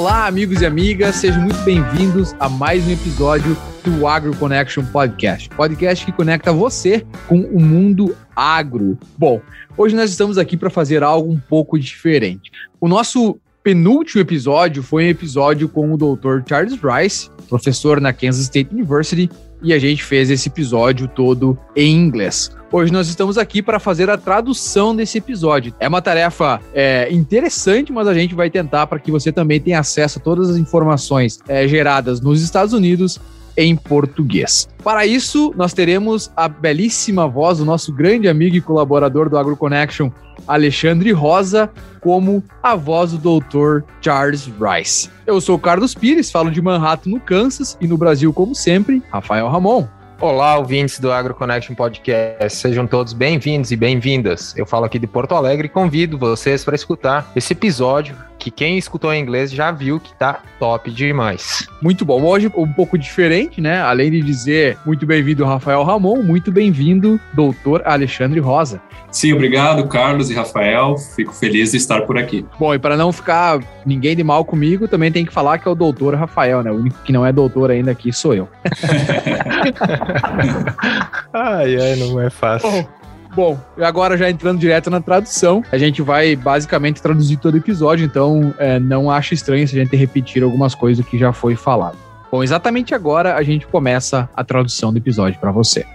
Olá, amigos e amigas, sejam muito bem-vindos a mais um episódio do Agro Connection Podcast, podcast que conecta você com o mundo agro. Bom, hoje nós estamos aqui para fazer algo um pouco diferente. O nosso penúltimo episódio foi um episódio com o Dr. Charles Rice, professor na Kansas State University, e a gente fez esse episódio todo em inglês. Hoje nós estamos aqui para fazer a tradução desse episódio. É uma tarefa é, interessante, mas a gente vai tentar para que você também tenha acesso a todas as informações é, geradas nos Estados Unidos em português. Para isso, nós teremos a belíssima voz do nosso grande amigo e colaborador do AgroConnection, Alexandre Rosa, como a voz do Dr. Charles Rice. Eu sou Carlos Pires, falo de Manhattan, no Kansas, e no Brasil, como sempre, Rafael Ramon. Olá, ouvintes do AgroConnection Podcast, sejam todos bem-vindos e bem-vindas. Eu falo aqui de Porto Alegre e convido vocês para escutar esse episódio que quem escutou em inglês já viu que tá top demais. Muito bom. Hoje um pouco diferente, né? Além de dizer muito bem-vindo Rafael Ramon, muito bem-vindo doutor Alexandre Rosa. Sim, obrigado, Carlos e Rafael. Fico feliz de estar por aqui. Bom, e para não ficar ninguém de mal comigo, também tem que falar que é o doutor Rafael, né? O único que não é doutor ainda aqui sou eu. ai, ai, não é fácil. Bom, Bom, agora já entrando direto na tradução, a gente vai basicamente traduzir todo o episódio, então é, não acho estranho se a gente repetir algumas coisas que já foi falado. Bom, exatamente agora a gente começa a tradução do episódio para você.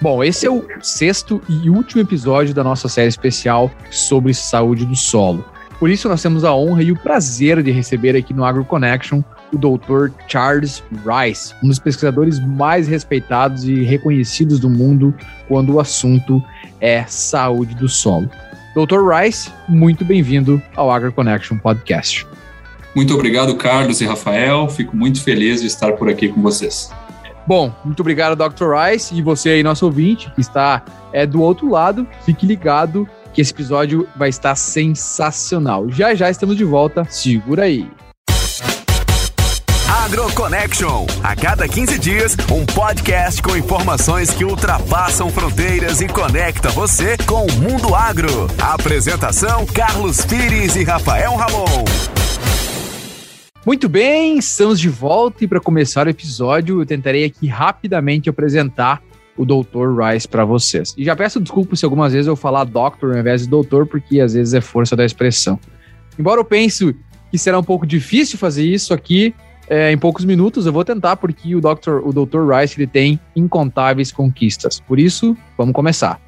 Bom, esse é o sexto e último episódio da nossa série especial sobre saúde do solo. Por isso, nós temos a honra e o prazer de receber aqui no Agro Connection o Dr. Charles Rice, um dos pesquisadores mais respeitados e reconhecidos do mundo quando o assunto é saúde do solo. Dr. Rice, muito bem-vindo ao Agro Connection Podcast. Muito obrigado, Carlos e Rafael. Fico muito feliz de estar por aqui com vocês. Bom, muito obrigado, Dr. Rice, e você aí, nosso ouvinte, que está é, do outro lado. Fique ligado que esse episódio vai estar sensacional. Já já estamos de volta. Segura aí. AgroConnection. A cada 15 dias, um podcast com informações que ultrapassam fronteiras e conecta você com o mundo agro. apresentação: Carlos Pires e Rafael Ramon. Muito bem, estamos de volta e para começar o episódio, eu tentarei aqui rapidamente apresentar o Dr. Rice para vocês. E já peço desculpas se algumas vezes eu falar doctor ao invés de doutor, porque às vezes é força da expressão. Embora eu pense que será um pouco difícil fazer isso aqui, é, em poucos minutos. Eu vou tentar porque o Dr. o Dr. Rice ele tem incontáveis conquistas. Por isso, vamos começar.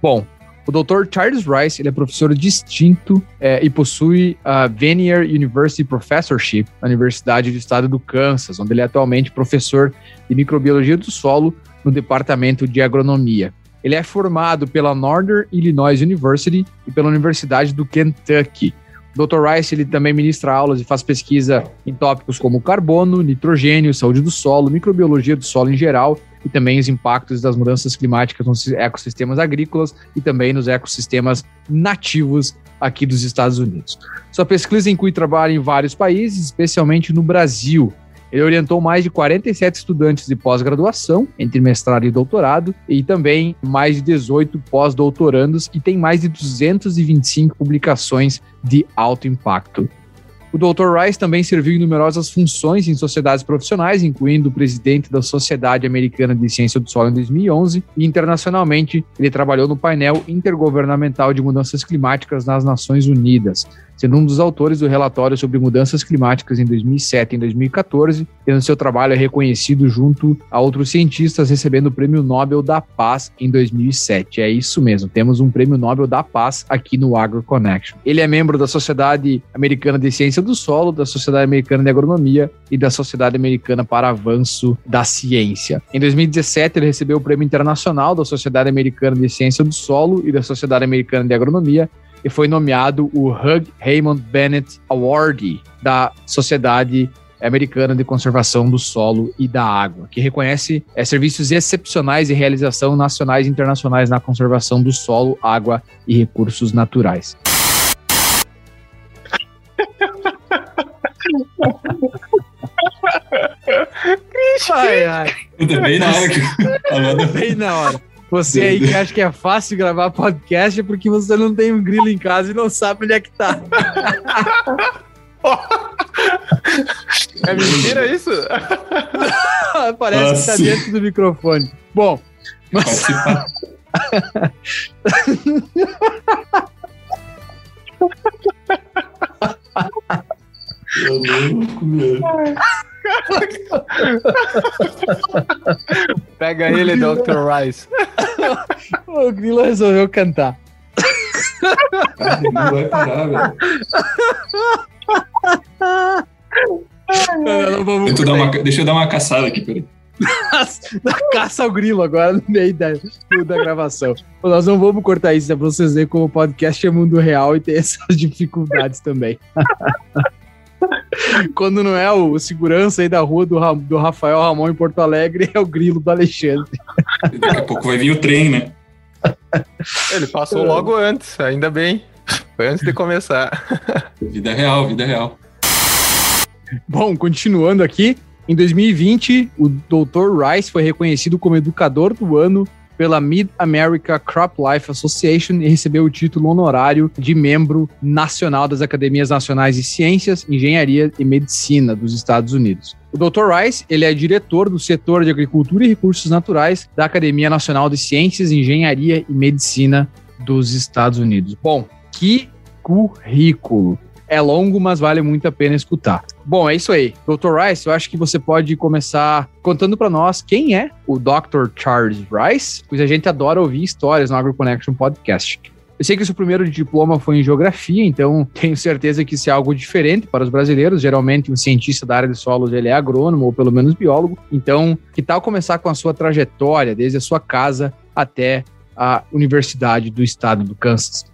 Bom, o Dr. Charles Rice ele é professor distinto é, e possui a Vanier University Professorship na Universidade do Estado do Kansas, onde ele é atualmente professor de microbiologia do solo no departamento de agronomia. Ele é formado pela Northern Illinois University e pela Universidade do Kentucky. Dr. Rice ele também ministra aulas e faz pesquisa em tópicos como carbono, nitrogênio, saúde do solo, microbiologia do solo em geral e também os impactos das mudanças climáticas nos ecossistemas agrícolas e também nos ecossistemas nativos aqui dos Estados Unidos. Sua pesquisa inclui trabalho em vários países, especialmente no Brasil. Ele orientou mais de 47 estudantes de pós-graduação, entre mestrado e doutorado, e também mais de 18 pós-doutorandos, e tem mais de 225 publicações de alto impacto. O Dr. Rice também serviu em numerosas funções em sociedades profissionais, incluindo presidente da Sociedade Americana de Ciência do Solo em 2011 e internacionalmente ele trabalhou no painel intergovernamental de mudanças climáticas nas Nações Unidas sendo um dos autores do relatório sobre mudanças climáticas em 2007 e em 2014, tendo seu trabalho reconhecido junto a outros cientistas, recebendo o Prêmio Nobel da Paz em 2007. É isso mesmo, temos um Prêmio Nobel da Paz aqui no Agro Connection. Ele é membro da Sociedade Americana de Ciência do Solo, da Sociedade Americana de Agronomia e da Sociedade Americana para Avanço da Ciência. Em 2017, ele recebeu o Prêmio Internacional da Sociedade Americana de Ciência do Solo e da Sociedade Americana de Agronomia e foi nomeado o Hugh Raymond Bennett Award da Sociedade Americana de Conservação do Solo e da Água, que reconhece é, serviços excepcionais e realização nacionais e internacionais na conservação do solo, água e recursos naturais. ai, ai. Bem na hora que... Bem na hora. Você aí que acha que é fácil gravar podcast é porque você não tem um grilo em casa e não sabe onde é que tá. É mentira isso? Parece Nossa. que tá dentro do microfone. Bom, mas... Eu não comer. Pega ele, Dr. Rice. o Grilo resolveu cantar. não vai parar, velho. Não, não, deixa, eu dar uma, deixa eu dar uma caçada aqui, peraí. Caça ao grilo agora no meio da, da gravação. Nós não vamos cortar isso, é pra vocês verem como o podcast é mundo real e tem essas dificuldades também. Quando não é o segurança aí da rua do, do Rafael Ramon em Porto Alegre, é o grilo do Alexandre. Daqui a pouco vai vir o trem, né? Ele passou logo antes, ainda bem. Foi antes de começar. Vida real, vida real. Bom, continuando aqui, em 2020, o Dr. Rice foi reconhecido como educador do ano pela Mid-America Crop Life Association e recebeu o título honorário de membro nacional das Academias Nacionais de Ciências, Engenharia e Medicina dos Estados Unidos. O Dr. Rice, ele é diretor do setor de Agricultura e Recursos Naturais da Academia Nacional de Ciências, Engenharia e Medicina dos Estados Unidos. Bom, que currículo! É longo, mas vale muito a pena escutar. Bom, é isso aí. Dr. Rice, eu acho que você pode começar contando para nós quem é o Dr. Charles Rice, pois a gente adora ouvir histórias no AgroConnection Podcast. Eu sei que o seu primeiro diploma foi em geografia, então tenho certeza que isso é algo diferente para os brasileiros. Geralmente, um cientista da área de solos ele é agrônomo ou pelo menos biólogo. Então, que tal começar com a sua trajetória, desde a sua casa até a Universidade do Estado do Kansas?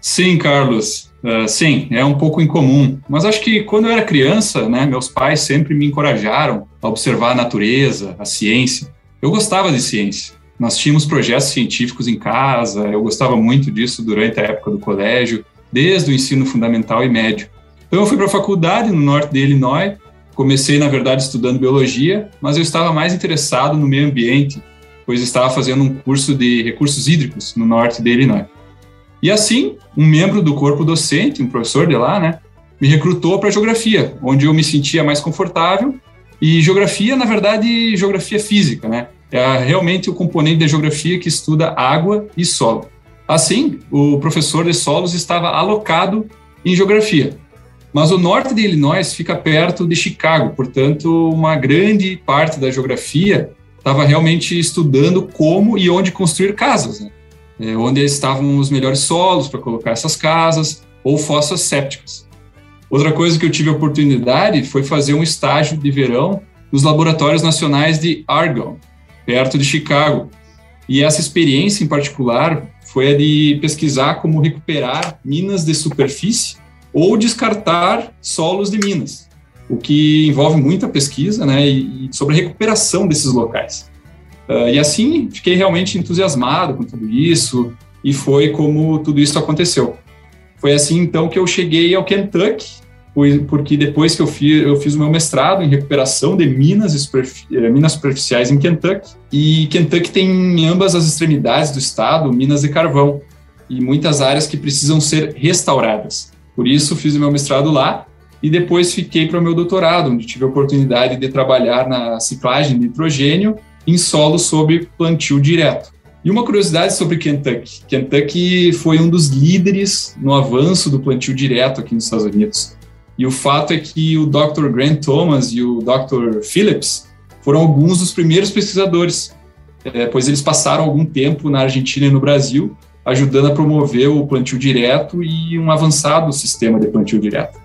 Sim, Carlos. Uh, sim, é um pouco incomum. Mas acho que quando eu era criança, né, meus pais sempre me encorajaram a observar a natureza, a ciência. Eu gostava de ciência. Nós tínhamos projetos científicos em casa, eu gostava muito disso durante a época do colégio, desde o ensino fundamental e médio. Então eu fui para a faculdade no norte de Illinois, comecei na verdade estudando biologia, mas eu estava mais interessado no meio ambiente, pois estava fazendo um curso de recursos hídricos no norte de Illinois. E assim, um membro do corpo docente, um professor de lá, né, me recrutou para geografia, onde eu me sentia mais confortável. E geografia, na verdade, geografia física, né? É realmente o componente da geografia que estuda água e solo. Assim, o professor de solos estava alocado em geografia. Mas o norte de Illinois fica perto de Chicago, portanto, uma grande parte da geografia estava realmente estudando como e onde construir casas. Né? É, onde estavam os melhores solos para colocar essas casas, ou fossas sépticas. Outra coisa que eu tive a oportunidade foi fazer um estágio de verão nos laboratórios nacionais de Argonne, perto de Chicago. E essa experiência em particular foi a de pesquisar como recuperar minas de superfície ou descartar solos de minas, o que envolve muita pesquisa né, e sobre a recuperação desses locais. Uh, e assim, fiquei realmente entusiasmado com tudo isso, e foi como tudo isso aconteceu. Foi assim, então, que eu cheguei ao Kentucky, porque depois que eu fiz, eu fiz o meu mestrado em recuperação de minas, eh, minas superficiais em Kentucky, e Kentucky tem em ambas as extremidades do estado minas de carvão, e muitas áreas que precisam ser restauradas. Por isso, fiz o meu mestrado lá, e depois fiquei para o meu doutorado, onde tive a oportunidade de trabalhar na ciclagem de nitrogênio em solo sob plantio direto. E uma curiosidade sobre Kentucky: Kentucky foi um dos líderes no avanço do plantio direto aqui nos Estados Unidos. E o fato é que o Dr. Grant Thomas e o Dr. Phillips foram alguns dos primeiros pesquisadores, é, pois eles passaram algum tempo na Argentina e no Brasil, ajudando a promover o plantio direto e um avançado sistema de plantio direto.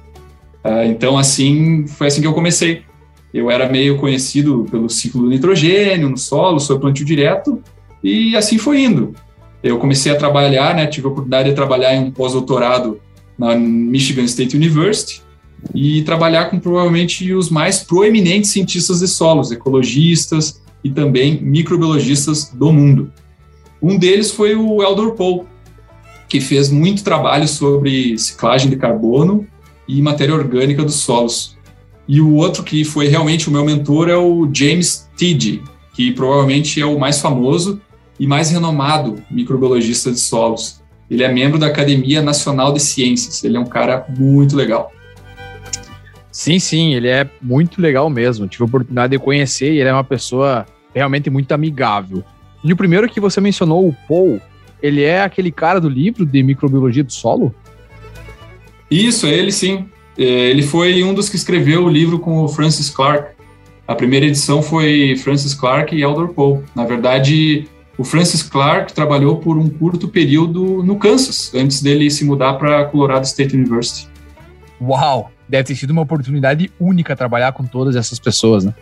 Uh, então, assim, foi assim que eu comecei eu era meio conhecido pelo ciclo do nitrogênio no solo, sobre plantio direto, e assim foi indo. Eu comecei a trabalhar, né, tive a oportunidade de trabalhar em um pós-doutorado na Michigan State University e trabalhar com provavelmente os mais proeminentes cientistas de solos, ecologistas e também microbiologistas do mundo. Um deles foi o Eldor Paul, que fez muito trabalho sobre ciclagem de carbono e matéria orgânica dos solos. E o outro que foi realmente o meu mentor é o James Tiddy, que provavelmente é o mais famoso e mais renomado microbiologista de solos. Ele é membro da Academia Nacional de Ciências. Ele é um cara muito legal. Sim, sim, ele é muito legal mesmo. Tive a oportunidade de conhecer e ele é uma pessoa realmente muito amigável. E o primeiro que você mencionou, o Paul, ele é aquele cara do livro de microbiologia do solo? Isso, é ele sim. É, ele foi um dos que escreveu o livro com o Francis Clark. A primeira edição foi Francis Clark e Eldor Paul. Na verdade, o Francis Clark trabalhou por um curto período no Kansas, antes dele se mudar para Colorado State University. Uau! Deve ter sido uma oportunidade única trabalhar com todas essas pessoas, né?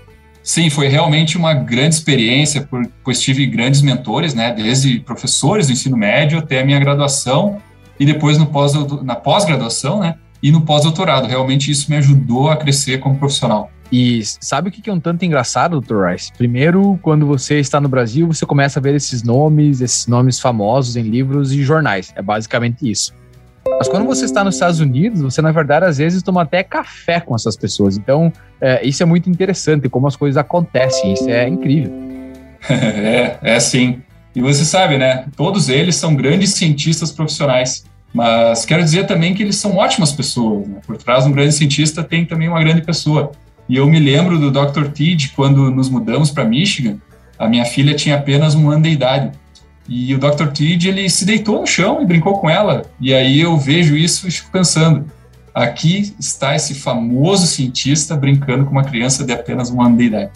Sim, foi realmente uma grande experiência, pois tive grandes mentores, né, desde professores do ensino médio até a minha graduação e depois no pós, na pós-graduação, né, e no pós-doutorado. Realmente isso me ajudou a crescer como profissional. E sabe o que é um tanto engraçado, Dr. Rice? Primeiro, quando você está no Brasil, você começa a ver esses nomes, esses nomes famosos em livros e jornais. É basicamente isso. Mas quando você está nos Estados Unidos, você, na verdade, às vezes toma até café com essas pessoas. Então, é, isso é muito interessante, como as coisas acontecem. Isso é incrível. é, é sim. E você sabe, né? Todos eles são grandes cientistas profissionais. Mas quero dizer também que eles são ótimas pessoas. Né? Por trás de um grande cientista tem também uma grande pessoa. E eu me lembro do Dr. Tid quando nos mudamos para Michigan. A minha filha tinha apenas um ano de idade. E o Dr. Tid, ele se deitou no chão e brincou com ela. E aí eu vejo isso e fico pensando, aqui está esse famoso cientista brincando com uma criança de apenas um ano de idade.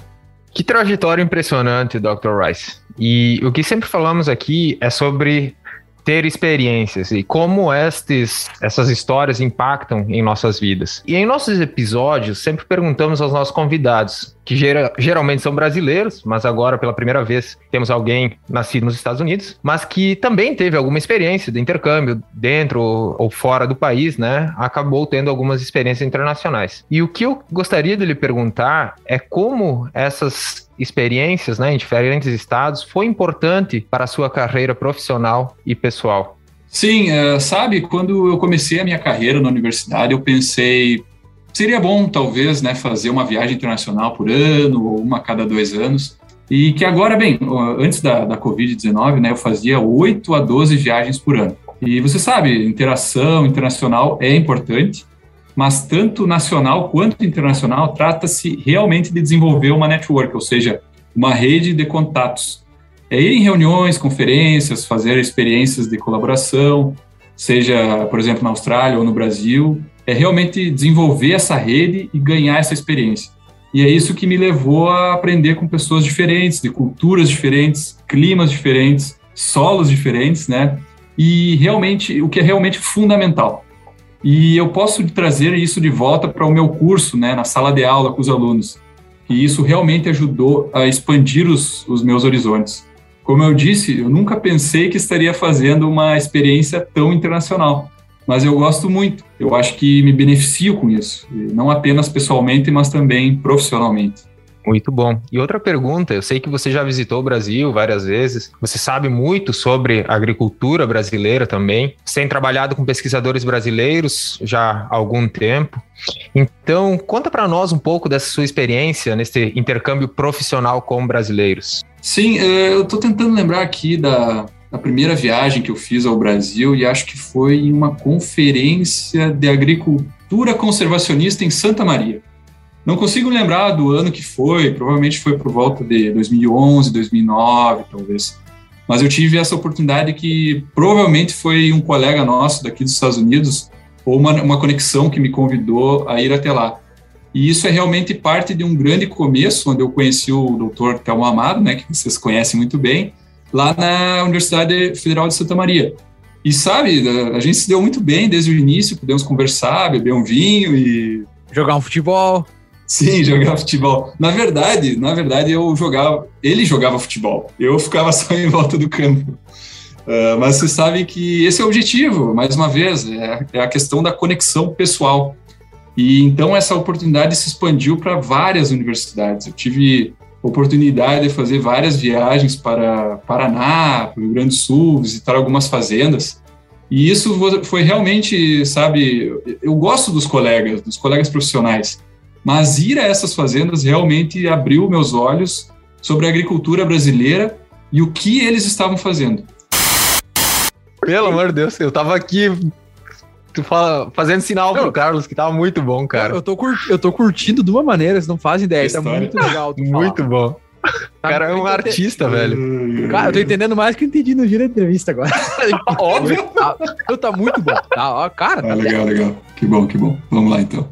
Que trajetória impressionante, Dr. Rice. E o que sempre falamos aqui é sobre ter experiências e como estes, essas histórias impactam em nossas vidas. E em nossos episódios, sempre perguntamos aos nossos convidados, que gera, geralmente são brasileiros, mas agora pela primeira vez temos alguém nascido nos Estados Unidos, mas que também teve alguma experiência de intercâmbio dentro ou fora do país, né? Acabou tendo algumas experiências internacionais. E o que eu gostaria de lhe perguntar é como essas experiências né, em diferentes estados foi importante para a sua carreira profissional e pessoal? Sim, uh, sabe, quando eu comecei a minha carreira na universidade, eu pensei, seria bom talvez né, fazer uma viagem internacional por ano, ou uma a cada dois anos, e que agora, bem, antes da, da Covid-19, né, eu fazia 8 a 12 viagens por ano. E você sabe, interação internacional é importante, mas tanto nacional quanto internacional trata-se realmente de desenvolver uma network, ou seja, uma rede de contatos. É ir em reuniões, conferências, fazer experiências de colaboração, seja, por exemplo, na Austrália ou no Brasil, é realmente desenvolver essa rede e ganhar essa experiência. E é isso que me levou a aprender com pessoas diferentes, de culturas diferentes, climas diferentes, solos diferentes, né? E realmente, o que é realmente fundamental, e eu posso trazer isso de volta para o meu curso, né, na sala de aula com os alunos. E isso realmente ajudou a expandir os, os meus horizontes. Como eu disse, eu nunca pensei que estaria fazendo uma experiência tão internacional, mas eu gosto muito. Eu acho que me beneficio com isso, não apenas pessoalmente, mas também profissionalmente. Muito bom. E outra pergunta, eu sei que você já visitou o Brasil várias vezes, você sabe muito sobre a agricultura brasileira também, tem trabalhado com pesquisadores brasileiros já há algum tempo. Então, conta para nós um pouco dessa sua experiência nesse intercâmbio profissional com brasileiros. Sim, é, eu estou tentando lembrar aqui da, da primeira viagem que eu fiz ao Brasil e acho que foi em uma conferência de agricultura conservacionista em Santa Maria. Não consigo lembrar do ano que foi, provavelmente foi por volta de 2011, 2009, talvez. Mas eu tive essa oportunidade que provavelmente foi um colega nosso daqui dos Estados Unidos, ou uma, uma conexão que me convidou a ir até lá. E isso é realmente parte de um grande começo, onde eu conheci o doutor Telmo Amado, né, que vocês conhecem muito bem, lá na Universidade Federal de Santa Maria. E sabe, a gente se deu muito bem desde o início, pudemos conversar, beber um vinho e. Jogar um futebol. Sim, jogar futebol. Na verdade, na verdade, eu jogava. Ele jogava futebol. Eu ficava só em volta do campo. Uh, mas vocês sabem que esse é o objetivo, mais uma vez, é, é a questão da conexão pessoal. E então essa oportunidade se expandiu para várias universidades. Eu tive oportunidade de fazer várias viagens para Paraná, para o Rio Grande do Sul, visitar algumas fazendas. E isso foi realmente, sabe, eu gosto dos colegas, dos colegas profissionais. Mas ir a essas fazendas realmente abriu meus olhos sobre a agricultura brasileira e o que eles estavam fazendo. Pelo amor de Deus, eu tava aqui tu fala, fazendo sinal pro Carlos que tava muito bom, cara. Eu tô, eu tô curtindo de uma maneira, vocês não fazem ideia. Tá muito legal. Muito bom. O cara é um artista, velho. Cara, eu tô entendendo mais que eu entendi no giro da entrevista agora. Óbvio. Tá, tá muito bom. Tá, ó, cara, tá ah, legal, legal. Que bom, que bom. Vamos lá, então.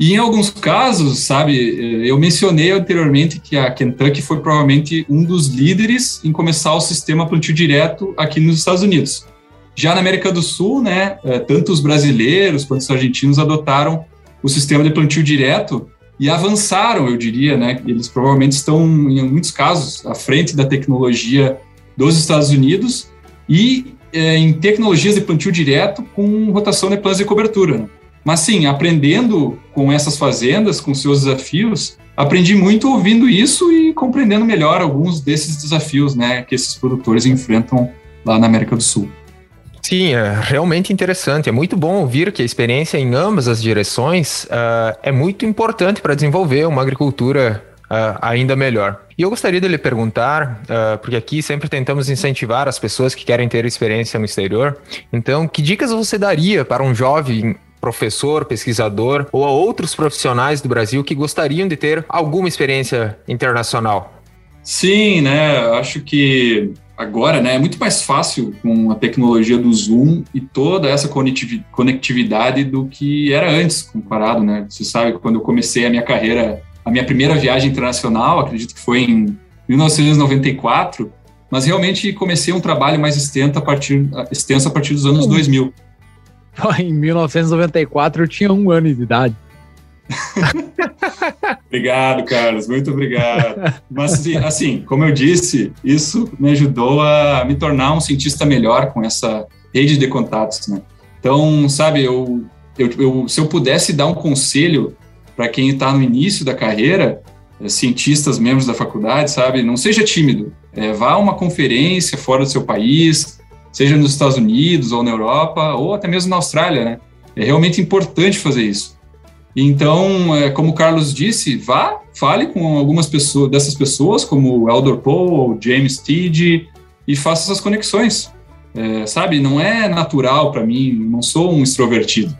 E em alguns casos, sabe, eu mencionei anteriormente que a Kentucky foi provavelmente um dos líderes em começar o sistema plantio direto aqui nos Estados Unidos. Já na América do Sul, né, eh, tanto os brasileiros quanto os argentinos adotaram o sistema de plantio direto e avançaram, eu diria, né? Eles provavelmente estão, em muitos casos, à frente da tecnologia dos Estados Unidos e é, em tecnologias de plantio direto com rotação de planos de cobertura. Né? Mas sim, aprendendo com essas fazendas, com seus desafios, aprendi muito ouvindo isso e compreendendo melhor alguns desses desafios, né, que esses produtores enfrentam lá na América do Sul. Sim, é realmente interessante. É muito bom ouvir que a experiência em ambas as direções uh, é muito importante para desenvolver uma agricultura uh, ainda melhor. E eu gostaria de lhe perguntar, uh, porque aqui sempre tentamos incentivar as pessoas que querem ter experiência no exterior. Então, que dicas você daria para um jovem professor, pesquisador ou a outros profissionais do Brasil que gostariam de ter alguma experiência internacional? Sim, né? Acho que agora, né, é muito mais fácil com a tecnologia do Zoom e toda essa conectividade do que era antes, comparado, né? Você sabe que quando eu comecei a minha carreira, a minha primeira viagem internacional, acredito que foi em 1994, mas realmente comecei um trabalho mais extenso a partir, extenso a partir dos anos 2000. Em 1994 eu tinha um ano de idade. obrigado, Carlos, muito obrigado. Mas, assim, assim, como eu disse, isso me ajudou a me tornar um cientista melhor com essa rede de contatos, né? Então, sabe, eu, eu, eu se eu pudesse dar um conselho para quem está no início da carreira, é, cientistas, membros da faculdade, sabe, não seja tímido. É, vá a uma conferência fora do seu país, seja nos Estados Unidos ou na Europa, ou até mesmo na Austrália, né? É realmente importante fazer isso. Então, é, como o Carlos disse, vá, fale com algumas pessoas, dessas pessoas, como o Eldor Poe James Teed, e faça essas conexões. É, sabe, não é natural para mim, não sou um extrovertido.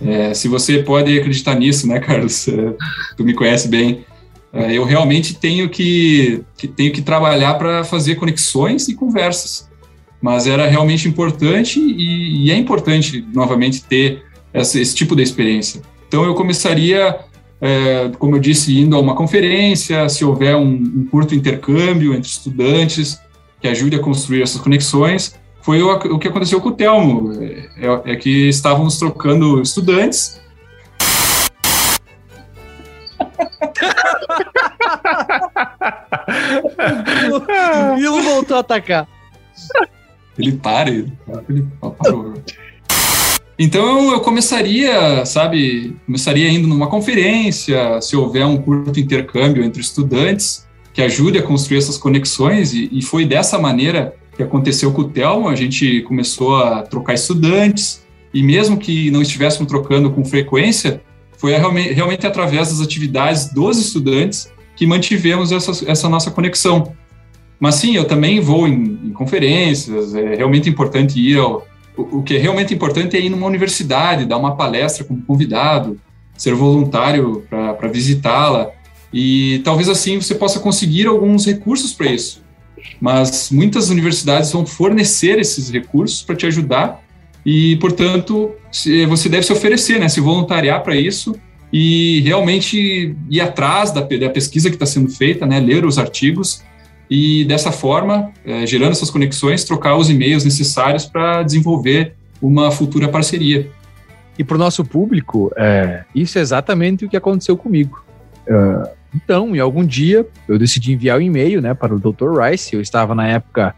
É, se você pode acreditar nisso, né, Carlos? É, tu me conhece bem. É, eu realmente tenho que, que tenho que trabalhar para fazer conexões e conversas. Mas era realmente importante e, e é importante, novamente, ter essa, esse tipo de experiência. Então, eu começaria, é, como eu disse, indo a uma conferência, se houver um, um, curto intercâmbio entre estudantes que ajude a construir essas conexões. Foi o, o que aconteceu com o Telmo, é, é, que estávamos trocando estudantes. o Milo voltou a atacar. Ele para, ele, parou. Então eu começaria, sabe, começaria indo numa conferência, se houver um curto intercâmbio entre estudantes que ajude a construir essas conexões, e, e foi dessa maneira que aconteceu com o Telmo, a gente começou a trocar estudantes, e mesmo que não estivéssemos trocando com frequência, foi realmente, realmente através das atividades dos estudantes que mantivemos essa, essa nossa conexão. Mas sim, eu também vou em, em conferências, é realmente importante ir ao, o, que é realmente importante é ir numa universidade, dar uma palestra como convidado, ser voluntário para visitá-la. E talvez assim você possa conseguir alguns recursos para isso. Mas muitas universidades vão fornecer esses recursos para te ajudar e, portanto, você deve se oferecer, né, se voluntariar para isso e realmente ir atrás da, da pesquisa que está sendo feita, né, ler os artigos e dessa forma, é, gerando essas conexões, trocar os e-mails necessários para desenvolver uma futura parceria. E para o nosso público, é, isso é exatamente o que aconteceu comigo. Uh, então, em algum dia, eu decidi enviar um e-mail né, para o Dr. Rice. Eu estava, na época,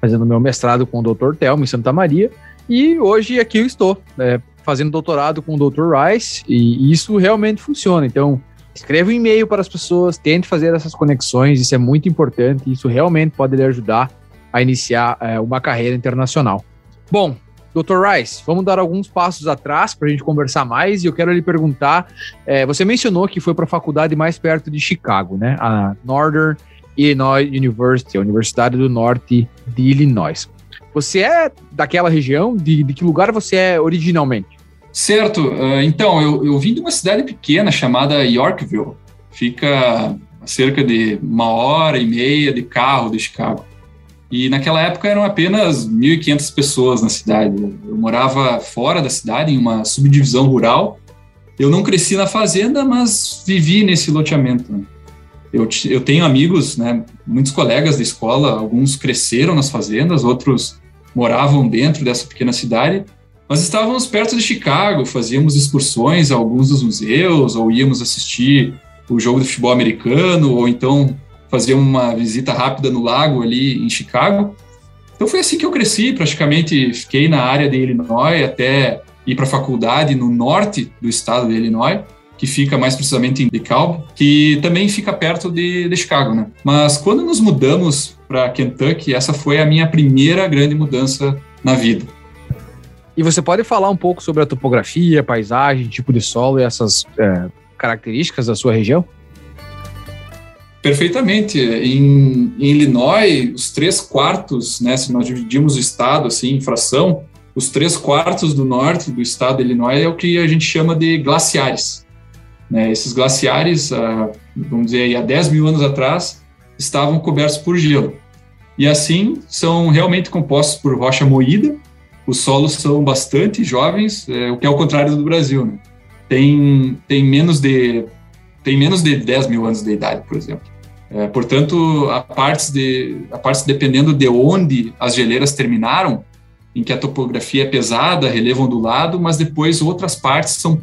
fazendo meu mestrado com o Dr. Telmo em Santa Maria. E hoje aqui eu estou, é, fazendo doutorado com o Dr. Rice. E isso realmente funciona. Então, Escreva um e-mail para as pessoas, tente fazer essas conexões, isso é muito importante, isso realmente pode lhe ajudar a iniciar é, uma carreira internacional. Bom, Dr. Rice, vamos dar alguns passos atrás para a gente conversar mais e eu quero lhe perguntar, é, você mencionou que foi para a faculdade mais perto de Chicago, né? A Northern Illinois University, a Universidade do Norte de Illinois. Você é daquela região? De, de que lugar você é originalmente? Certo. Uh, então, eu, eu vim de uma cidade pequena chamada Yorkville. Fica cerca de uma hora e meia de carro de Chicago. E naquela época eram apenas 1.500 pessoas na cidade. Eu morava fora da cidade, em uma subdivisão rural. Eu não cresci na fazenda, mas vivi nesse loteamento. Né? Eu, eu tenho amigos, né, muitos colegas da escola, alguns cresceram nas fazendas, outros moravam dentro dessa pequena cidade. Nós estávamos perto de Chicago, fazíamos excursões a alguns dos museus, ou íamos assistir o jogo de futebol americano, ou então fazia uma visita rápida no lago ali em Chicago. Então foi assim que eu cresci, praticamente fiquei na área de Illinois até ir para a faculdade no norte do estado de Illinois, que fica mais precisamente em DeKalb, que também fica perto de, de Chicago, né? Mas quando nos mudamos para Kentucky, essa foi a minha primeira grande mudança na vida. E você pode falar um pouco sobre a topografia, paisagem, tipo de solo e essas é, características da sua região? Perfeitamente. Em, em, Illinois, os três quartos, né, se nós dividimos o estado assim, em fração, os três quartos do norte do estado de Illinois é o que a gente chama de glaciares. Né, esses glaciares, ah, vamos dizer, aí, há 10 mil anos atrás, estavam cobertos por gelo. E assim, são realmente compostos por rocha moída, os solos são bastante jovens, é, o que é o contrário do Brasil. Né? Tem, tem, menos de, tem menos de 10 mil anos de idade, por exemplo. É, portanto, a partes, de, a partes dependendo de onde as geleiras terminaram, em que a topografia é pesada, relevo ondulado, mas depois outras partes são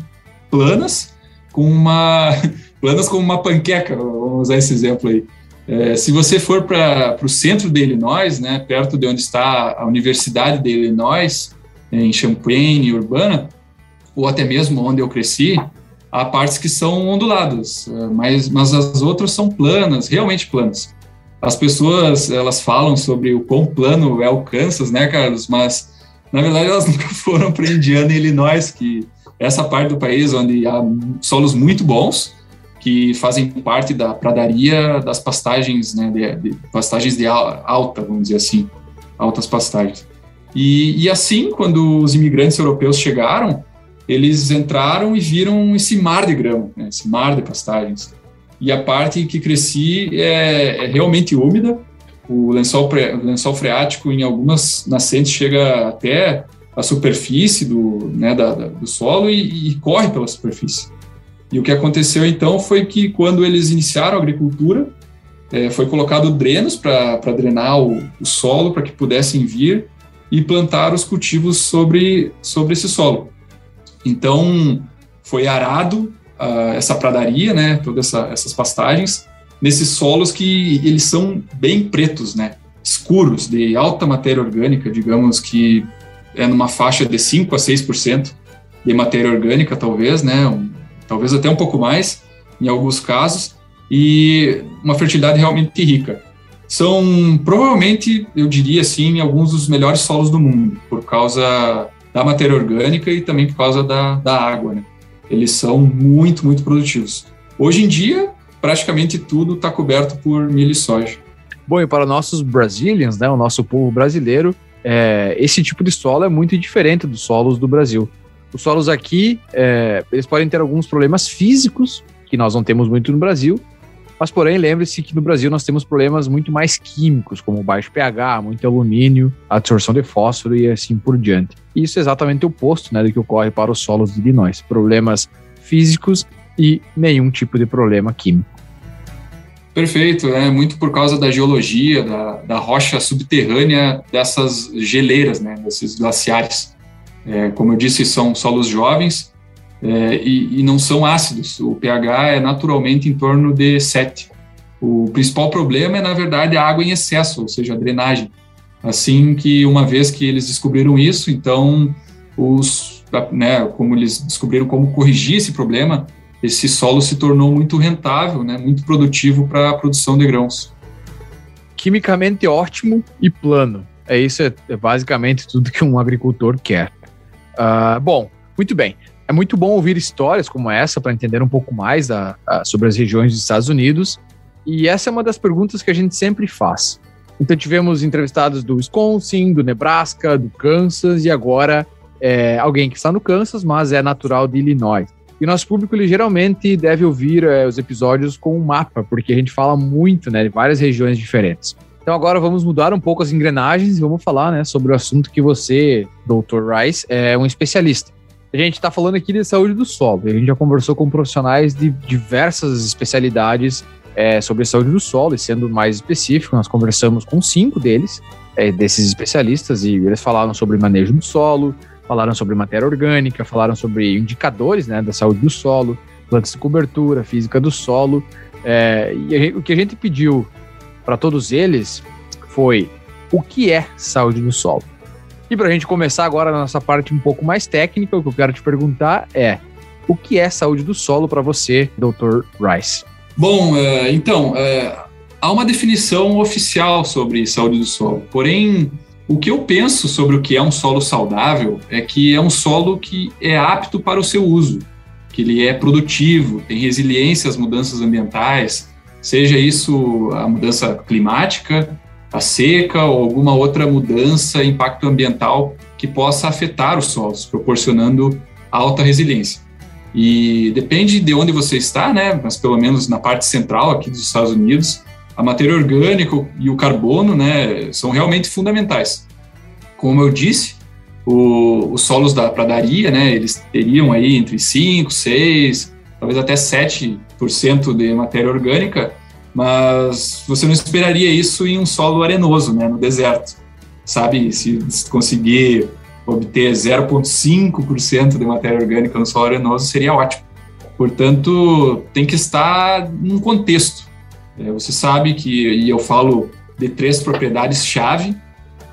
planas, com uma planas como uma panqueca, vamos usar esse exemplo aí. É, se você for para o centro de Illinois, né, perto de onde está a Universidade de Illinois, em Champaign, Urbana, ou até mesmo onde eu cresci, há partes que são onduladas, é, mas, mas as outras são planas, realmente planas. As pessoas elas falam sobre o quão plano é o Kansas, né, Carlos? Mas na verdade elas nunca foram para Indiana e Illinois, que é essa parte do país onde há solos muito bons, que fazem parte da pradaria das pastagens, né, de, de pastagens de alta, vamos dizer assim, altas pastagens. E, e, assim, quando os imigrantes europeus chegaram, eles entraram e viram esse mar de grama, né, esse mar de pastagens. E a parte que cresci é, é realmente úmida. O lençol, o lençol freático, em algumas nascentes, chega até a superfície do, né, da, da, do solo e, e corre pela superfície. E o que aconteceu então foi que quando eles iniciaram a agricultura, é, foi colocado drenos para drenar o, o solo para que pudessem vir e plantar os cultivos sobre, sobre esse solo. Então foi arado uh, essa pradaria, né, todas essa, essas pastagens, nesses solos que eles são bem pretos, né, escuros, de alta matéria orgânica, digamos que é numa faixa de 5 a 6% de matéria orgânica, talvez, né, um, talvez até um pouco mais, em alguns casos, e uma fertilidade realmente rica. São provavelmente, eu diria assim, alguns dos melhores solos do mundo, por causa da matéria orgânica e também por causa da, da água. Né? Eles são muito, muito produtivos. Hoje em dia, praticamente tudo está coberto por milho e soja. Bom, e para nossos Brazilians, né, o nosso povo brasileiro, é, esse tipo de solo é muito diferente dos solos do Brasil. Os solos aqui, é, eles podem ter alguns problemas físicos, que nós não temos muito no Brasil, mas porém lembre-se que no Brasil nós temos problemas muito mais químicos, como baixo pH, muito alumínio, absorção de fósforo e assim por diante. E isso é exatamente o oposto né, do que ocorre para os solos de Illinois. Problemas físicos e nenhum tipo de problema químico. Perfeito, é muito por causa da geologia, da, da rocha subterrânea dessas geleiras, né, desses glaciares. É, como eu disse, são solos jovens é, e, e, não são ácidos. O pH é naturalmente em torno de 7. O principal problema é, na verdade, a água em excesso, ou seja, a drenagem. Assim que, uma vez que eles descobriram isso, então, os, né, como eles descobriram como corrigir esse problema, esse solo se tornou muito rentável, né, muito produtivo para a produção de grãos. Quimicamente ótimo e plano. É isso, é, é basicamente tudo que um agricultor quer. Uh, bom, muito bem. É muito bom ouvir histórias como essa para entender um pouco mais da, sobre as regiões dos Estados Unidos. E essa é uma das perguntas que a gente sempre faz. Então tivemos entrevistados do Wisconsin, do Nebraska, do Kansas e agora é, alguém que está no Kansas, mas é natural de Illinois. E nosso público ele, geralmente deve ouvir é, os episódios com um mapa, porque a gente fala muito né, de várias regiões diferentes. Então agora vamos mudar um pouco as engrenagens e vamos falar né, sobre o assunto que você, Dr. Rice, é um especialista. A gente está falando aqui de saúde do solo. A gente já conversou com profissionais de diversas especialidades é, sobre saúde do solo, e sendo mais específico, nós conversamos com cinco deles, é, desses especialistas, e eles falaram sobre manejo do solo, falaram sobre matéria orgânica, falaram sobre indicadores né, da saúde do solo, plantas de cobertura, física do solo. É, e o que a gente pediu para todos eles foi o que é saúde do solo. E para a gente começar agora na nossa parte um pouco mais técnica, o que eu quero te perguntar é o que é saúde do solo para você, Dr. Rice? Bom, é, então, é, há uma definição oficial sobre saúde do solo, porém, o que eu penso sobre o que é um solo saudável é que é um solo que é apto para o seu uso, que ele é produtivo, tem resiliência às mudanças ambientais, seja isso a mudança climática, a seca ou alguma outra mudança, impacto ambiental que possa afetar os solos, proporcionando alta resiliência. E depende de onde você está, né? Mas pelo menos na parte central aqui dos Estados Unidos, a matéria orgânica e o carbono, né, são realmente fundamentais. Como eu disse, o, os solos da pradaria, né, eles teriam aí entre 5, 6, talvez até 7% de matéria orgânica, mas você não esperaria isso em um solo arenoso, né, no deserto. Sabe, se conseguir obter 0,5% de matéria orgânica no solo arenoso seria ótimo. Portanto, tem que estar num contexto. É, você sabe que, e eu falo de três propriedades-chave,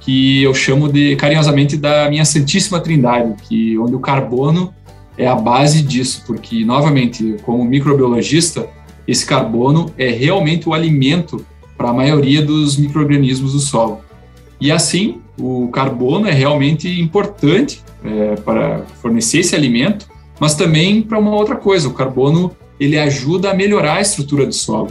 que eu chamo de carinhosamente da minha Santíssima Trindade, que onde o carbono é a base disso, porque novamente, como microbiologista, esse carbono é realmente o alimento para a maioria dos microrganismos do solo. E assim, o carbono é realmente importante é, para fornecer esse alimento, mas também para uma outra coisa, o carbono ele ajuda a melhorar a estrutura do solo.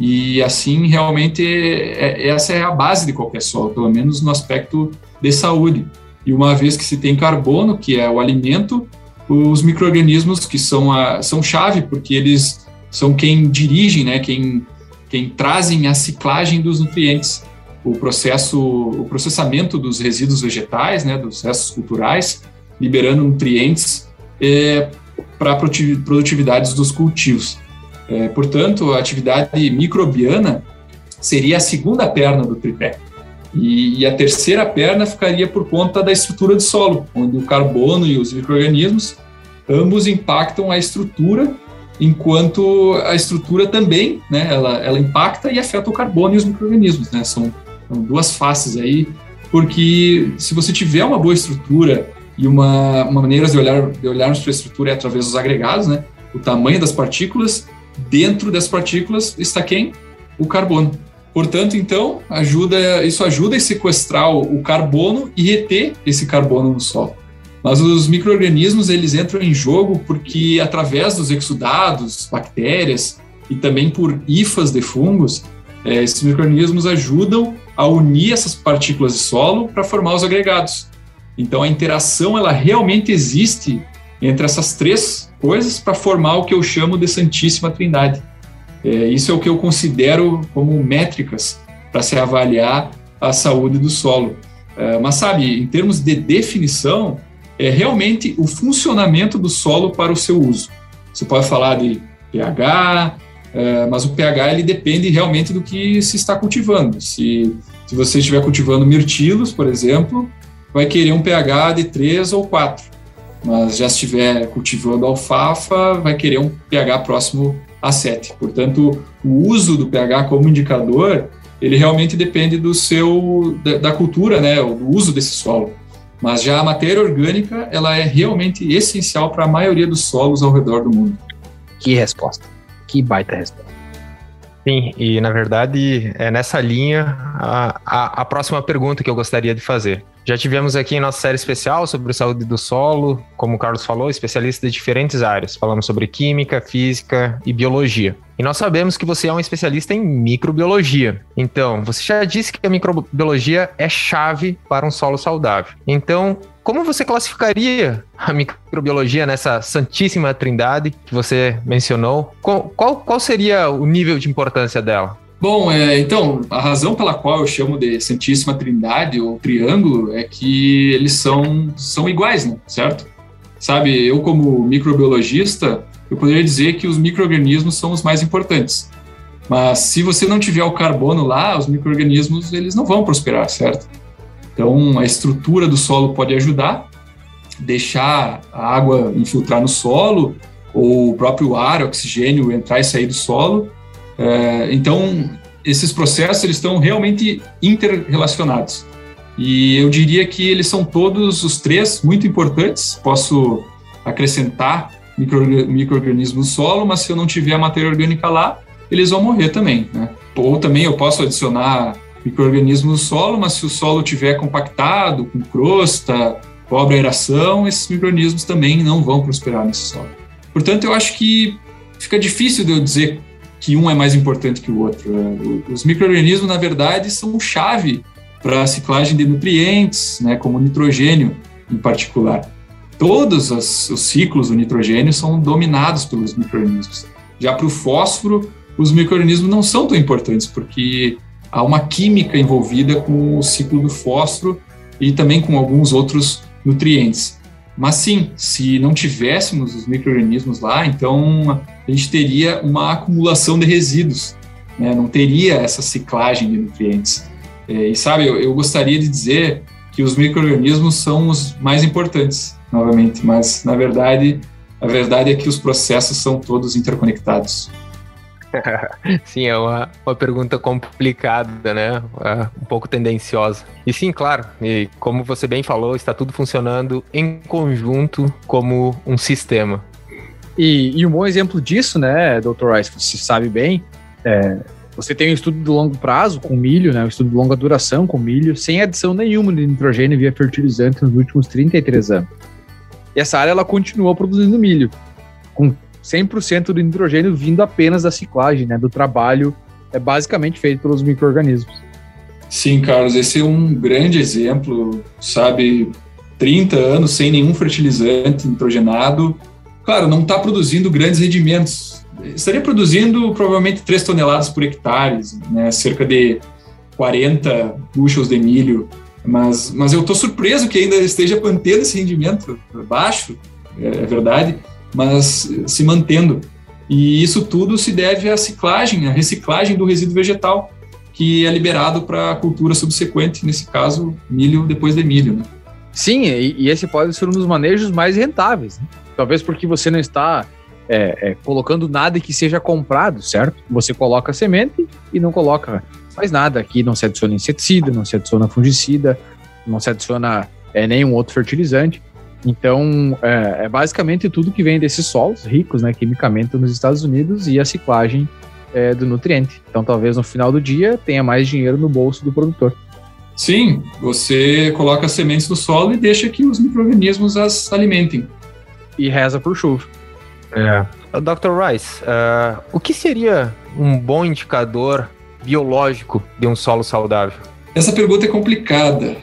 E assim, realmente, é, essa é a base de qualquer solo, pelo menos no aspecto de saúde. E uma vez que se tem carbono, que é o alimento, os micro-organismos que são, a, são chave, porque eles são quem dirigem, né, quem, quem trazem a ciclagem dos nutrientes, o processo, o processamento dos resíduos vegetais, né, dos restos culturais, liberando nutrientes é, para produtividades dos cultivos. É, portanto, a atividade microbiana seria a segunda perna do tripé. E, e, a terceira perna ficaria por conta da estrutura do solo, onde o carbono e os microrganismos ambos impactam a estrutura enquanto a estrutura também, né, ela, ela impacta e afeta o carbono e os microrganismos, né, são, são duas faces aí, porque se você tiver uma boa estrutura e uma, uma maneira de, olhar, de olharmos para a estrutura é através dos agregados, né, o tamanho das partículas, dentro das partículas está quem? O carbono. Portanto, então, ajuda, isso ajuda a sequestrar o carbono e reter esse carbono no solo. Mas os micro-organismos, eles entram em jogo porque, através dos exudados, bactérias e também por hifas de fungos, é, esses micro-organismos ajudam a unir essas partículas de solo para formar os agregados. Então, a interação, ela realmente existe entre essas três coisas para formar o que eu chamo de Santíssima Trindade. É, isso é o que eu considero como métricas para se avaliar a saúde do solo. É, mas, sabe, em termos de definição, é realmente o funcionamento do solo para o seu uso. Você pode falar de pH, é, mas o pH ele depende realmente do que se está cultivando. Se, se você estiver cultivando mirtilos, por exemplo, vai querer um pH de 3 ou 4. Mas já estiver cultivando alfafa, vai querer um pH próximo a 7. Portanto, o uso do pH como indicador, ele realmente depende do seu da, da cultura, né, do uso desse solo. Mas já a matéria orgânica, ela é realmente essencial para a maioria dos solos ao redor do mundo. Que resposta. Que baita resposta. Sim, e na verdade é nessa linha a, a, a, próxima pergunta que eu gostaria de fazer. Já tivemos aqui em nossa série especial sobre saúde do solo, como o Carlos falou, especialista de diferentes áreas. Falamos sobre química, física e biologia. E nós sabemos que você é um especialista em microbiologia. Então, você já disse que a microbiologia é chave para um solo saudável. Então, como você classificaria a microbiologia nessa santíssima trindade que você mencionou? Qual, qual, qual seria o nível de importância dela? Bom, é, então, a razão pela qual eu chamo de Santíssima Trindade ou Triângulo é que eles são, são iguais, né? Certo? Sabe, eu como microbiologista, eu poderia dizer que os microorganismos são os mais importantes. Mas se você não tiver o carbono lá, os microorganismos eles não vão prosperar, certo? Então, a estrutura do solo pode ajudar, deixar a água infiltrar no solo, ou o próprio ar, oxigênio entrar e sair do solo. É, então, esses processos eles estão realmente interrelacionados. E eu diria que eles são todos os três muito importantes. Posso acrescentar micro-organismos no solo, mas se eu não tiver a matéria orgânica lá, eles vão morrer também. Né? Ou também eu posso adicionar microorganismos no solo, mas se o solo tiver compactado, com crosta, pobre aeração, esses microorganismos também não vão prosperar nesse solo. Portanto, eu acho que fica difícil de eu dizer que um é mais importante que o outro. É, os microorganismos, na verdade, são chave para a ciclagem de nutrientes, né, como nitrogênio em particular. Todos os, os ciclos do nitrogênio são dominados pelos microorganismos. Já para o fósforo, os microorganismos não são tão importantes, porque há uma química envolvida com o ciclo do fósforo e também com alguns outros nutrientes. Mas sim, se não tivéssemos os micro-organismos lá, então a gente teria uma acumulação de resíduos, né? não teria essa ciclagem de nutrientes. É, e sabe, eu, eu gostaria de dizer que os micro-organismos são os mais importantes, novamente, mas na verdade, a verdade é que os processos são todos interconectados. sim, é uma, uma pergunta complicada, né? É um pouco tendenciosa. E sim, claro, e como você bem falou, está tudo funcionando em conjunto como um sistema. E, e um bom exemplo disso, né, Dr. Rice, você sabe bem, é, você tem um estudo de longo prazo com milho, né, um estudo de longa duração com milho, sem adição nenhuma de nitrogênio via fertilizante nos últimos 33 anos. E essa área ela continuou produzindo milho, com 100% do nitrogênio vindo apenas da ciclagem, né, do trabalho é basicamente feito pelos micro-organismos. Sim, Carlos, esse é um grande exemplo, sabe, 30 anos sem nenhum fertilizante nitrogenado, claro, não está produzindo grandes rendimentos, estaria produzindo provavelmente 3 toneladas por hectare, né, cerca de 40 bushels de milho, mas, mas eu estou surpreso que ainda esteja mantendo esse rendimento baixo, é, é verdade, mas se mantendo. E isso tudo se deve à ciclagem, à reciclagem do resíduo vegetal, que é liberado para a cultura subsequente, nesse caso, milho depois de milho. Né? Sim, e, esse pode ser um dos manejos mais rentáveis. Né? Talvez porque você não está é, é, colocando nada que seja comprado, certo? Você coloca semente e não coloca mais nada. Aqui não se adiciona inseticida, não se adiciona fungicida, não se adiciona é, nenhum outro fertilizante. Então, é, é, basicamente tudo que vem desses solos ricos, né, quimicamente, nos Estados Unidos e a ciclagem é, do nutriente. Então, talvez no final do dia tenha mais dinheiro no bolso do produtor. Sim, você coloca as sementes no solo e deixa que os micro-organismos as alimentem. E reza por chuva. É. Dr. Rice, uh, o que seria um bom indicador biológico de um solo saudável? Essa pergunta é complicada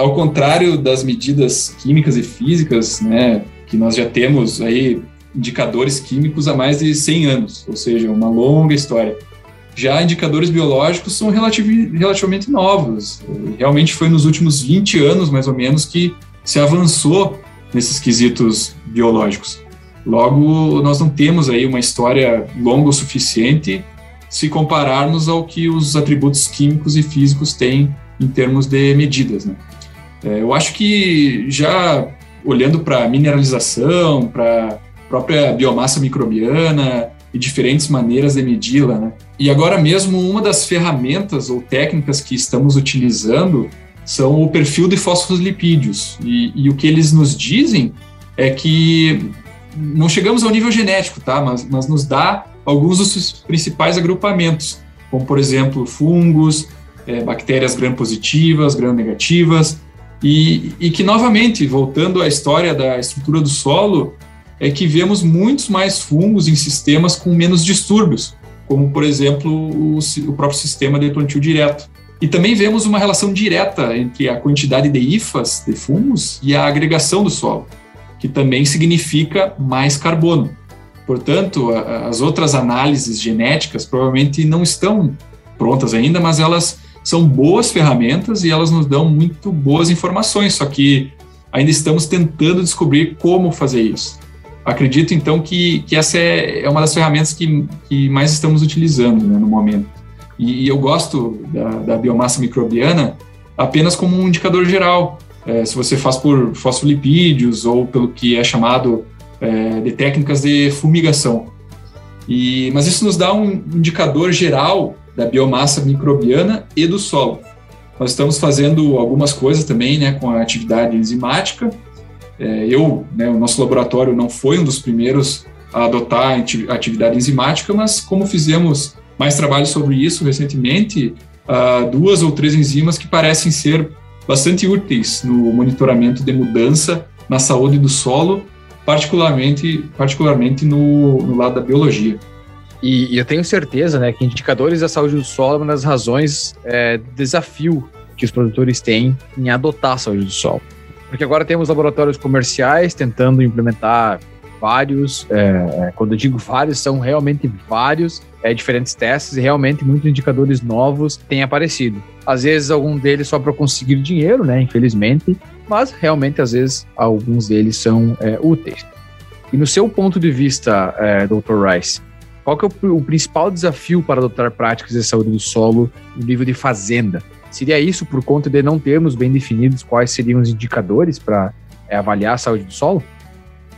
ao contrário das medidas químicas e físicas, né, que nós já temos aí indicadores químicos há mais de 100 anos, ou seja, uma longa história. Já indicadores biológicos são relativamente novos. Realmente foi nos últimos 20 anos, mais ou menos, que se avançou nesses quesitos biológicos. Logo, nós não temos aí uma história longa o suficiente se compararmos ao que os atributos químicos e físicos têm em termos de medidas. Né? É, eu acho que já olhando para mineralização, para própria biomassa microbiana e diferentes maneiras de medi-la, né? E agora mesmo uma das ferramentas ou técnicas que estamos utilizando são o perfil de fosfolipídios e, e o que eles nos dizem é que não chegamos ao nível genético, tá? Mas, mas nos dá alguns dos principais agrupamentos, como por exemplo fungos, é, bactérias gram-positivas, gram-negativas, e, e que novamente, voltando à história da estrutura do solo, é que vemos muitos mais fungos em sistemas com menos distúrbios, como por exemplo o, o próprio sistema de plantio direto. E também vemos uma relação direta entre a quantidade de IFAs de fungos e a agregação do solo, que também significa mais carbono. Portanto, as outras análises genéticas provavelmente não estão prontas ainda, mas elas são boas ferramentas e elas nos dão muito boas informações, só que ainda estamos tentando descobrir como fazer isso. Acredito, então, que, que essa é, é uma das ferramentas que, que mais estamos utilizando né, no momento. E, e eu gosto da, da, biomassa microbiana apenas como um indicador geral. É, se você faz por fosfolipídios ou pelo que é chamado é, de técnicas de fumigação. E, mas isso nos dá um indicador geral da biomassa microbiana e do solo. Nós estamos fazendo algumas coisas também né, com a atividade enzimática. É, eu, né, o nosso laboratório não foi um dos primeiros a adotar a atividade enzimática, mas como fizemos mais trabalho sobre isso recentemente, uh, duas ou três enzimas que parecem ser bastante úteis no monitoramento de mudança na saúde do solo, particularmente, particularmente no, no lado da biologia. E, eu tenho certeza né, que indicadores da saúde do solo é uma das razões é, desafio que os produtores têm em adotar a saúde do solo. Porque agora temos laboratórios comerciais tentando implementar vários, é, é, quando eu digo vários, são realmente vários é, diferentes testes e realmente muitos indicadores novos têm aparecido. Às vezes, algum deles só para conseguir dinheiro, né, infelizmente, mas realmente, às vezes, alguns deles são é, úteis. E no seu ponto de vista, é, Dr. Rice, qual que é o, o, principal desafio para adotar práticas de saúde do solo no nível de fazenda? Seria isso por conta de não termos bem definidos quais seriam os indicadores para é, avaliar a saúde do solo?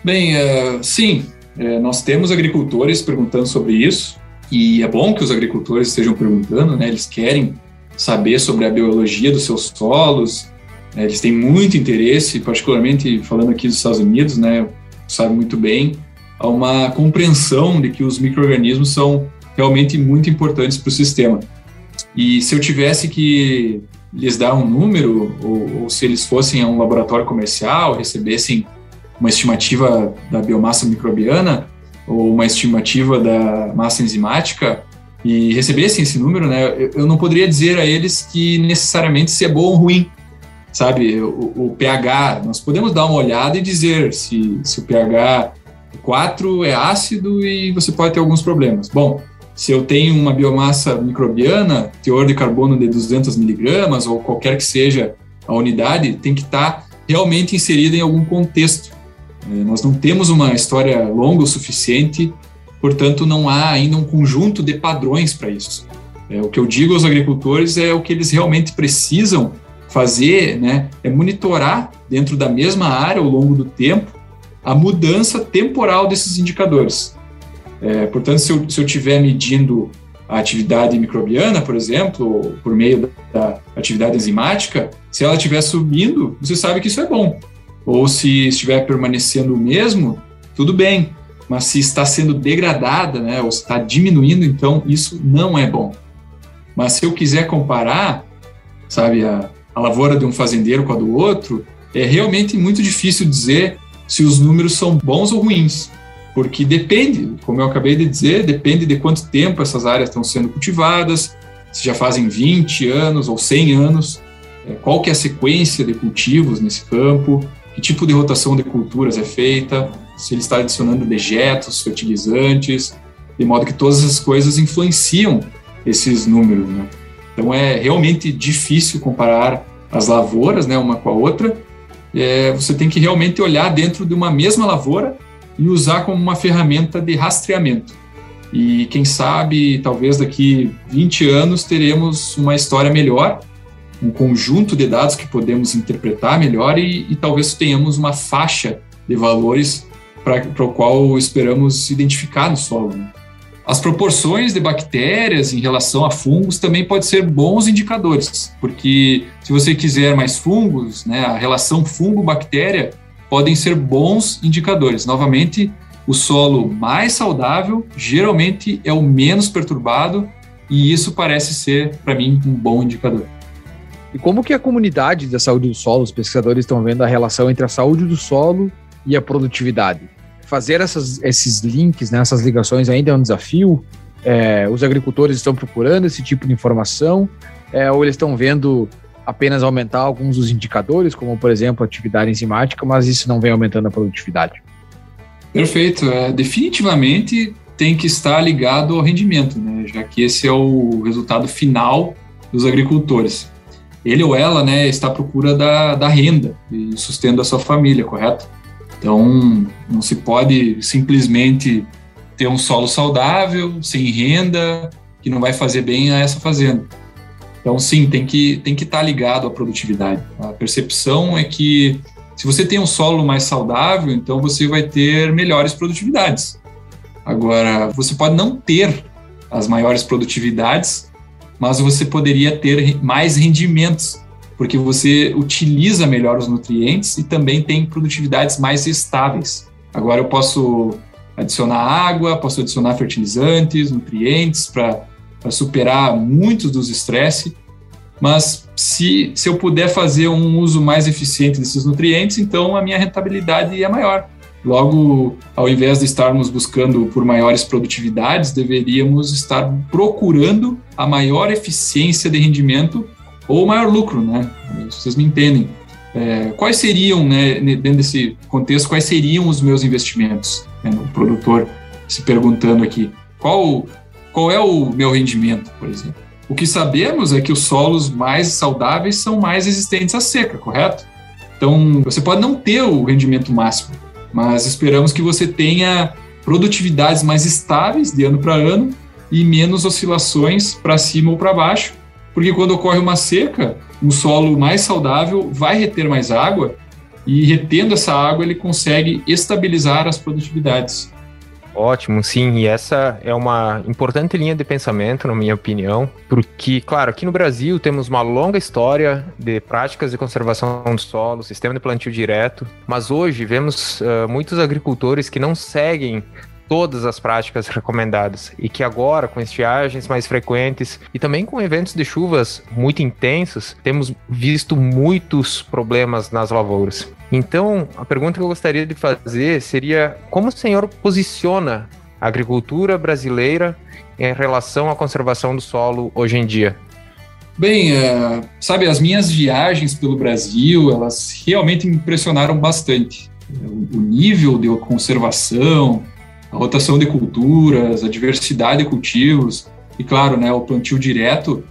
Bem, uh, sim, é, nós temos agricultores perguntando sobre isso, e é bom que os agricultores estejam perguntando, né? Eles querem saber sobre a biologia dos seus solos, né? eles têm muito interesse, particularmente falando aqui dos Estados Unidos, né? Sabe muito bem, há uma compreensão de que os micro-organismos são realmente muito importantes para o sistema. E se eu tivesse que lhes dar um número, ou, ou se eles fossem a um laboratório comercial, recebessem uma estimativa da biomassa microbiana ou uma estimativa da massa enzimática e recebessem esse número, né, eu não poderia dizer a eles que necessariamente se é bom ou ruim, sabe? O, o pH, nós podemos dar uma olhada e dizer se, se o pH 4 é ácido e você pode ter alguns problemas. Bom, se eu tenho uma biomassa microbiana, teor de carbono de 200 miligramas ou qualquer que seja a unidade, tem que estar realmente inserida em algum contexto. É, nós não temos uma história longa o suficiente, portanto, não há ainda um conjunto de padrões para isso. É, o que eu digo aos agricultores é o que eles realmente precisam fazer, né, é monitorar dentro da mesma área ao longo do tempo a mudança temporal desses indicadores. É, portanto, se eu, se eu estiver medindo a atividade microbiana, por exemplo, por meio da atividade enzimática, se ela estiver subindo, você sabe que isso é bom ou se estiver permanecendo o mesmo, tudo bem. Mas se está sendo degradada, né, ou está diminuindo, então isso não é bom. Mas se eu quiser comparar, sabe, a, a lavoura de um fazendeiro com a do outro, é realmente muito difícil dizer se os números são bons ou ruins, porque depende, como eu acabei de dizer, depende de quanto tempo essas áreas estão sendo cultivadas, se já fazem 20 anos ou 100 anos, é, qual que é a sequência de cultivos nesse campo, que tipo de rotação de culturas é feita, se ele está adicionando dejetos, fertilizantes, de modo que todas essas coisas influenciam esses números. Né? Então é realmente difícil comparar as lavouras, né, uma com a outra. É, você tem que realmente olhar dentro de uma mesma lavoura e usar como uma ferramenta de rastreamento. E quem sabe, talvez daqui 20 anos teremos uma história melhor um conjunto de dados que podemos interpretar melhor e, e talvez tenhamos uma faixa de valores para o qual esperamos identificar no solo. Né? As proporções de bactérias em relação a fungos também podem ser bons indicadores, porque se você quiser mais fungos, né, a relação fungo-bactéria podem ser bons indicadores. Novamente, o solo mais saudável geralmente é o menos perturbado e isso parece ser, para mim, um bom indicador. E como que a comunidade da saúde do solo, os pesquisadores estão vendo a relação entre a saúde do solo e a produtividade? Fazer essas, esses links, né, essas ligações ainda é um desafio. É, os agricultores estão procurando esse tipo de informação é, ou eles estão vendo apenas aumentar alguns dos indicadores, como por exemplo atividade enzimática, mas isso não vem aumentando a produtividade? Perfeito. É, definitivamente tem que estar ligado ao rendimento, né? já que esse é o resultado final dos agricultores. Ele ou ela né, está à procura da, da renda e sustento da sua família, correto? Então, não se pode simplesmente ter um solo saudável, sem renda, que não vai fazer bem a essa fazenda. Então, sim, tem que tem que estar tá ligado à produtividade. A percepção é que se você tem um solo mais saudável, então você vai ter melhores produtividades. Agora, você pode não ter as maiores produtividades, mas você poderia ter mais rendimentos, porque você utiliza melhor os nutrientes e também tem produtividades mais estáveis. Agora eu posso adicionar água, posso adicionar fertilizantes, nutrientes para superar muitos dos estresses, mas se, se eu puder fazer um uso mais eficiente desses nutrientes, então a minha rentabilidade é maior. Logo, ao invés de estarmos buscando por maiores produtividades, deveríamos estar procurando a maior eficiência de rendimento ou maior lucro, né? Vocês me entendem. É, quais seriam, né, dentro desse contexto, quais seriam os meus investimentos? Né, o produtor se perguntando aqui, qual, qual é o meu rendimento, por exemplo? O que sabemos é que os solos mais saudáveis são mais resistentes à seca, correto? Então, você pode não ter o rendimento máximo, mas esperamos que você tenha produtividades mais estáveis de ano para ano e menos oscilações para cima ou para baixo, porque quando ocorre uma seca, um solo mais saudável vai reter mais água e retendo essa água ele consegue estabilizar as produtividades. Ótimo, sim, e essa é uma importante linha de pensamento, na minha opinião, porque, claro, aqui no Brasil temos uma longa história de práticas de conservação do solo, sistema de plantio direto, mas hoje vemos uh, muitos agricultores que não seguem todas as práticas recomendadas e que agora, com estiagens mais frequentes e também com eventos de chuvas muito intensos, temos visto muitos problemas nas lavouras. Então, a pergunta que eu gostaria de fazer seria: como o senhor posiciona a agricultura brasileira em relação à conservação do solo hoje em dia? Bem, é, sabe, as minhas viagens pelo Brasil, elas realmente me impressionaram bastante. O nível de conservação, a rotação de culturas, a diversidade de cultivos e, claro, né, o plantio direto.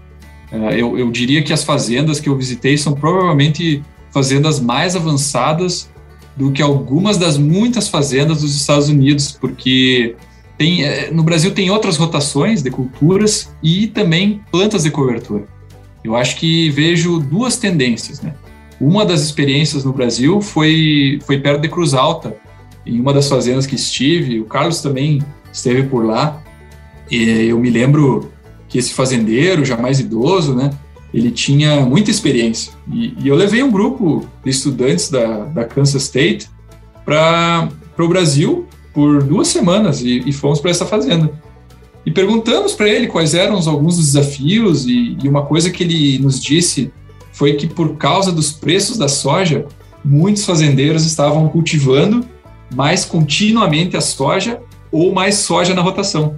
É, eu, eu diria que as fazendas que eu visitei são provavelmente fazendas mais avançadas do que algumas das muitas fazendas dos Estados Unidos, porque tem, é, no Brasil tem outras rotações de culturas e também plantas de cobertura. Eu acho que vejo duas tendências, né? Uma das experiências no Brasil foi, foi perto de Cruz Alta, em uma das fazendas que estive, o Carlos também esteve por lá, e eu me lembro que esse fazendeiro, já mais idoso, né, ele tinha muita experiência. E, e eu levei um grupo de estudantes da, da Kansas State para o Brasil por duas semanas e, e fomos para essa fazenda. E perguntamos para ele quais eram alguns dos desafios, e, e uma coisa que ele nos disse foi que, por causa dos preços da soja, muitos fazendeiros estavam cultivando mais continuamente a soja ou mais soja na rotação.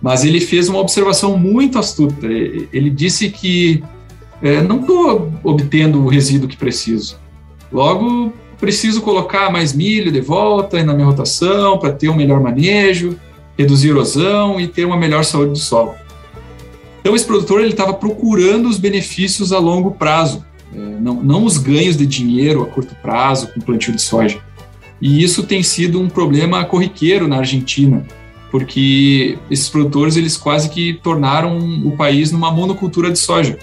Mas ele fez uma observação muito astuta. Ele disse que é, não estou obtendo o resíduo que preciso. Logo, preciso colocar mais milho de volta na minha rotação para ter um melhor manejo, reduzir erosão e ter uma melhor saúde do solo. Então, esse produtor estava procurando os benefícios a longo prazo, é, não, não os ganhos de dinheiro a curto prazo com plantio de soja. E isso tem sido um problema corriqueiro na Argentina, porque esses produtores eles quase que tornaram o país numa monocultura de soja.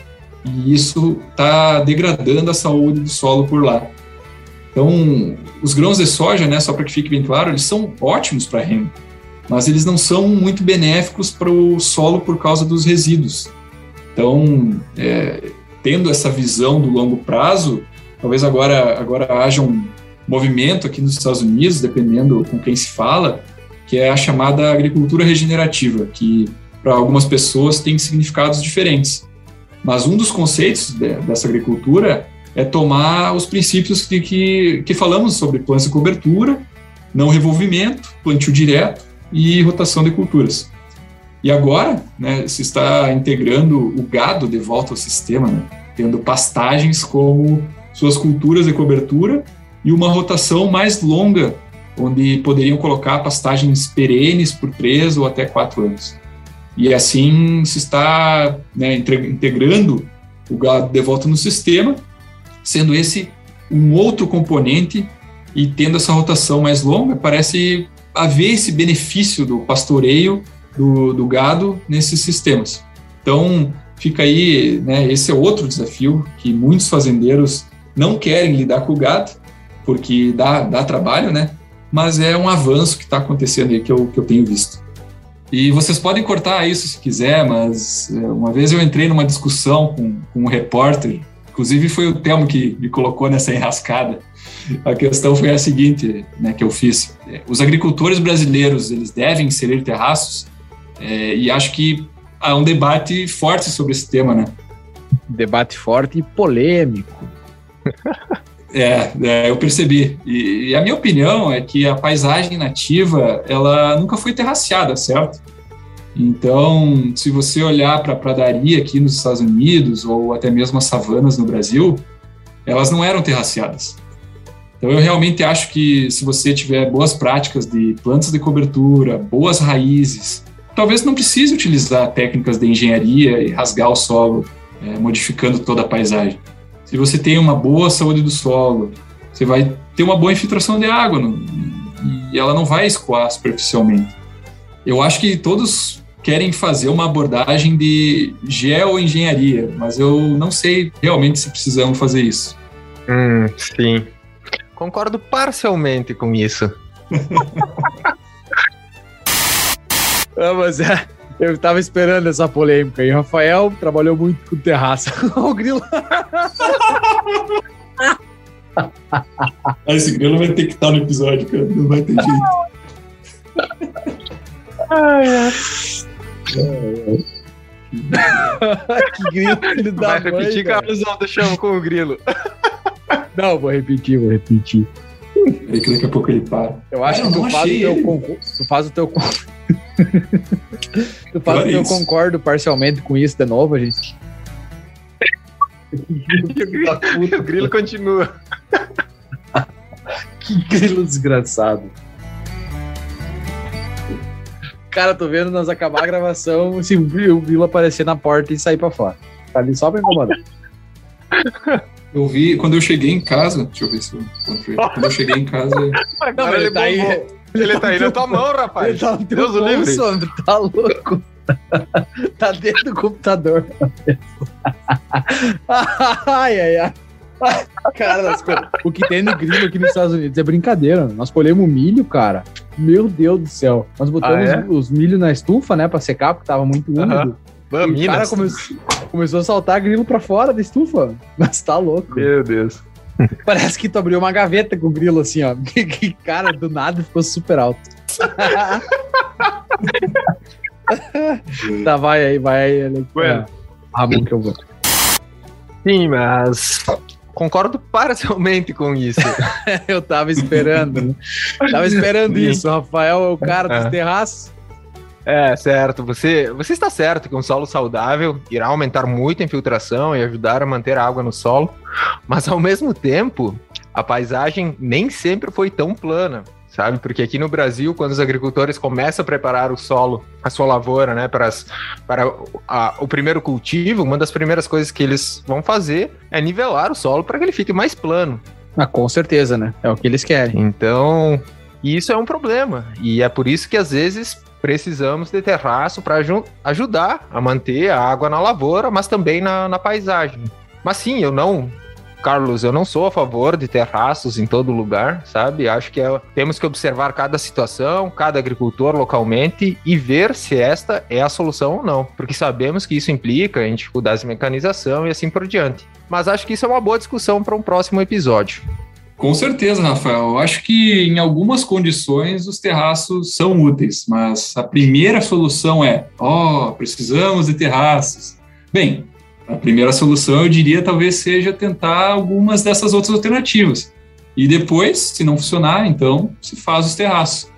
E isso está degradando a saúde do solo por lá. Então, os grãos de soja, né, só para que fique bem claro, eles são ótimos para renda, mas eles não são muito benéficos para o solo por causa dos resíduos. Então, é, tendo essa visão do longo prazo, talvez agora, agora haja um, movimento aqui nos Estados Unidos, dependendo com quem se fala, que é a chamada agricultura regenerativa, que para algumas pessoas tem significados diferentes. Mas um dos conceitos de, dessa agricultura é tomar os princípios que, que, que falamos sobre plantas de cobertura, não revolvimento, plantio direto e rotação de culturas. E agora, né, se está integrando o gado de volta ao sistema, né, tendo pastagens como suas culturas de cobertura e uma rotação mais longa, onde poderiam colocar pastagens perenes por três ou até quatro anos. E assim se está né, integrando o gado de volta no sistema, sendo esse um outro componente e tendo essa rotação mais longa, parece haver esse benefício do pastoreio do, do gado nesses sistemas. Então, fica aí, né, esse é outro desafio que muitos fazendeiros não querem lidar com o gado, porque dá, dá trabalho, né? Mas é um avanço que está acontecendo aí que eu, que eu tenho visto. E vocês podem cortar isso se quiser, mas é, uma vez eu entrei numa discussão com, com um repórter, inclusive foi o Telmo que me colocou nessa enrascada. A questão foi a seguinte, né, que eu fiz. Os agricultores brasileiros, eles devem inserir terraços? É, e acho que há um debate forte sobre esse tema, né? Debate forte e polêmico. É, é, eu percebi. E, e, a minha opinião é que a paisagem nativa, ela nunca foi terraciada, certo? Então, se você olhar para a pradaria aqui nos Estados Unidos, ou até mesmo as savanas no Brasil, elas não eram terraciadas. Então, eu realmente acho que se você tiver boas práticas de plantas de cobertura, boas raízes, talvez não precise utilizar técnicas de engenharia e rasgar o solo, é, modificando toda a paisagem se você tem uma boa saúde do solo, você vai ter uma boa infiltração de água no, e ela não vai escoar superficialmente. Eu acho que todos querem fazer uma abordagem de geoengenharia, mas eu não sei realmente se precisamos fazer isso. Hum, sim. Concordo parcialmente com isso. ah, mas é, eu tava esperando essa polêmica. E Rafael trabalhou muito com terraça. o grilo. Esse grilo vai ter que estar no episódio, cara. Não vai ter jeito. Ai, ai. que grilo ele dá Vai repetir, Carlos, não, deixamos com o grilo. Não, vou repetir, vou repetir. É que daqui a pouco ele para. Eu acho que tu faz, o teu concurso, tu faz o teu concurso. Tu faz que eu concordo parcialmente com isso de novo, gente. o grilo continua. que grilo desgraçado. Cara, tô vendo nós acabar a gravação se o grilo aparecer na porta e sair pra fora. Tá ali só pra incomodar. Eu vi, quando eu cheguei em casa, deixa eu ver se eu encontrei. Quando eu cheguei em casa. Não, ele, tá aí, ele tá aí na tua mão, rapaz. Ele tá no Deus o livre. Sombra, tá louco. tá dentro do computador. ai, ai, ai. Cara, o que tem no grilo aqui nos Estados Unidos é brincadeira. Nós colhemos milho, cara. Meu Deus do céu. Nós botamos ah, é? os, milho na estufa, né, pra secar, porque tava muito úmido. Uhum. o cara começou, começou a saltar grilo pra fora da estufa. Mas tá louco. Meu Deus. Parece que tu abriu uma gaveta com o grilo assim, ó. Que cara, do nada ficou super alto. tá, vai aí, vai aí. Bueno. Ramon que eu vou. Sim, mas concordo parcialmente com isso. eu tava esperando. Né? Tava esperando Sim. isso. O Rafael é o cara dos é. terraços. É, certo. Você, você está certo que um solo saudável irá aumentar muito a infiltração e ajudar a manter a água no solo, mas ao mesmo tempo, a paisagem nem sempre foi tão plana, sabe? Porque aqui no Brasil, quando os agricultores começam a preparar o solo, a sua lavoura, né, para, as, para a, o primeiro cultivo, uma das primeiras coisas que eles vão fazer é nivelar o solo para que ele fique mais plano. Ah, com certeza, né? É o que eles querem. Então, isso é um problema. E é por isso que às vezes precisamos de terraço para ajudar a manter a água na lavoura, mas também na, na paisagem. Mas sim, eu não Carlos, eu não sou a favor de terraços em todo lugar, sabe? Acho que é, temos que observar cada situação, cada agricultor localmente e ver se esta é a solução ou não, porque sabemos que isso implica em dificuldades de mecanização e assim por diante. Mas acho que isso é uma boa discussão para um próximo episódio. Com certeza, Rafael. Eu acho que em algumas condições os terraços são úteis, mas a primeira solução é: ó, oh, precisamos de terraços. Bem, a primeira solução eu diria talvez seja tentar algumas dessas outras alternativas. E depois, se não funcionar, então se faz os terraços.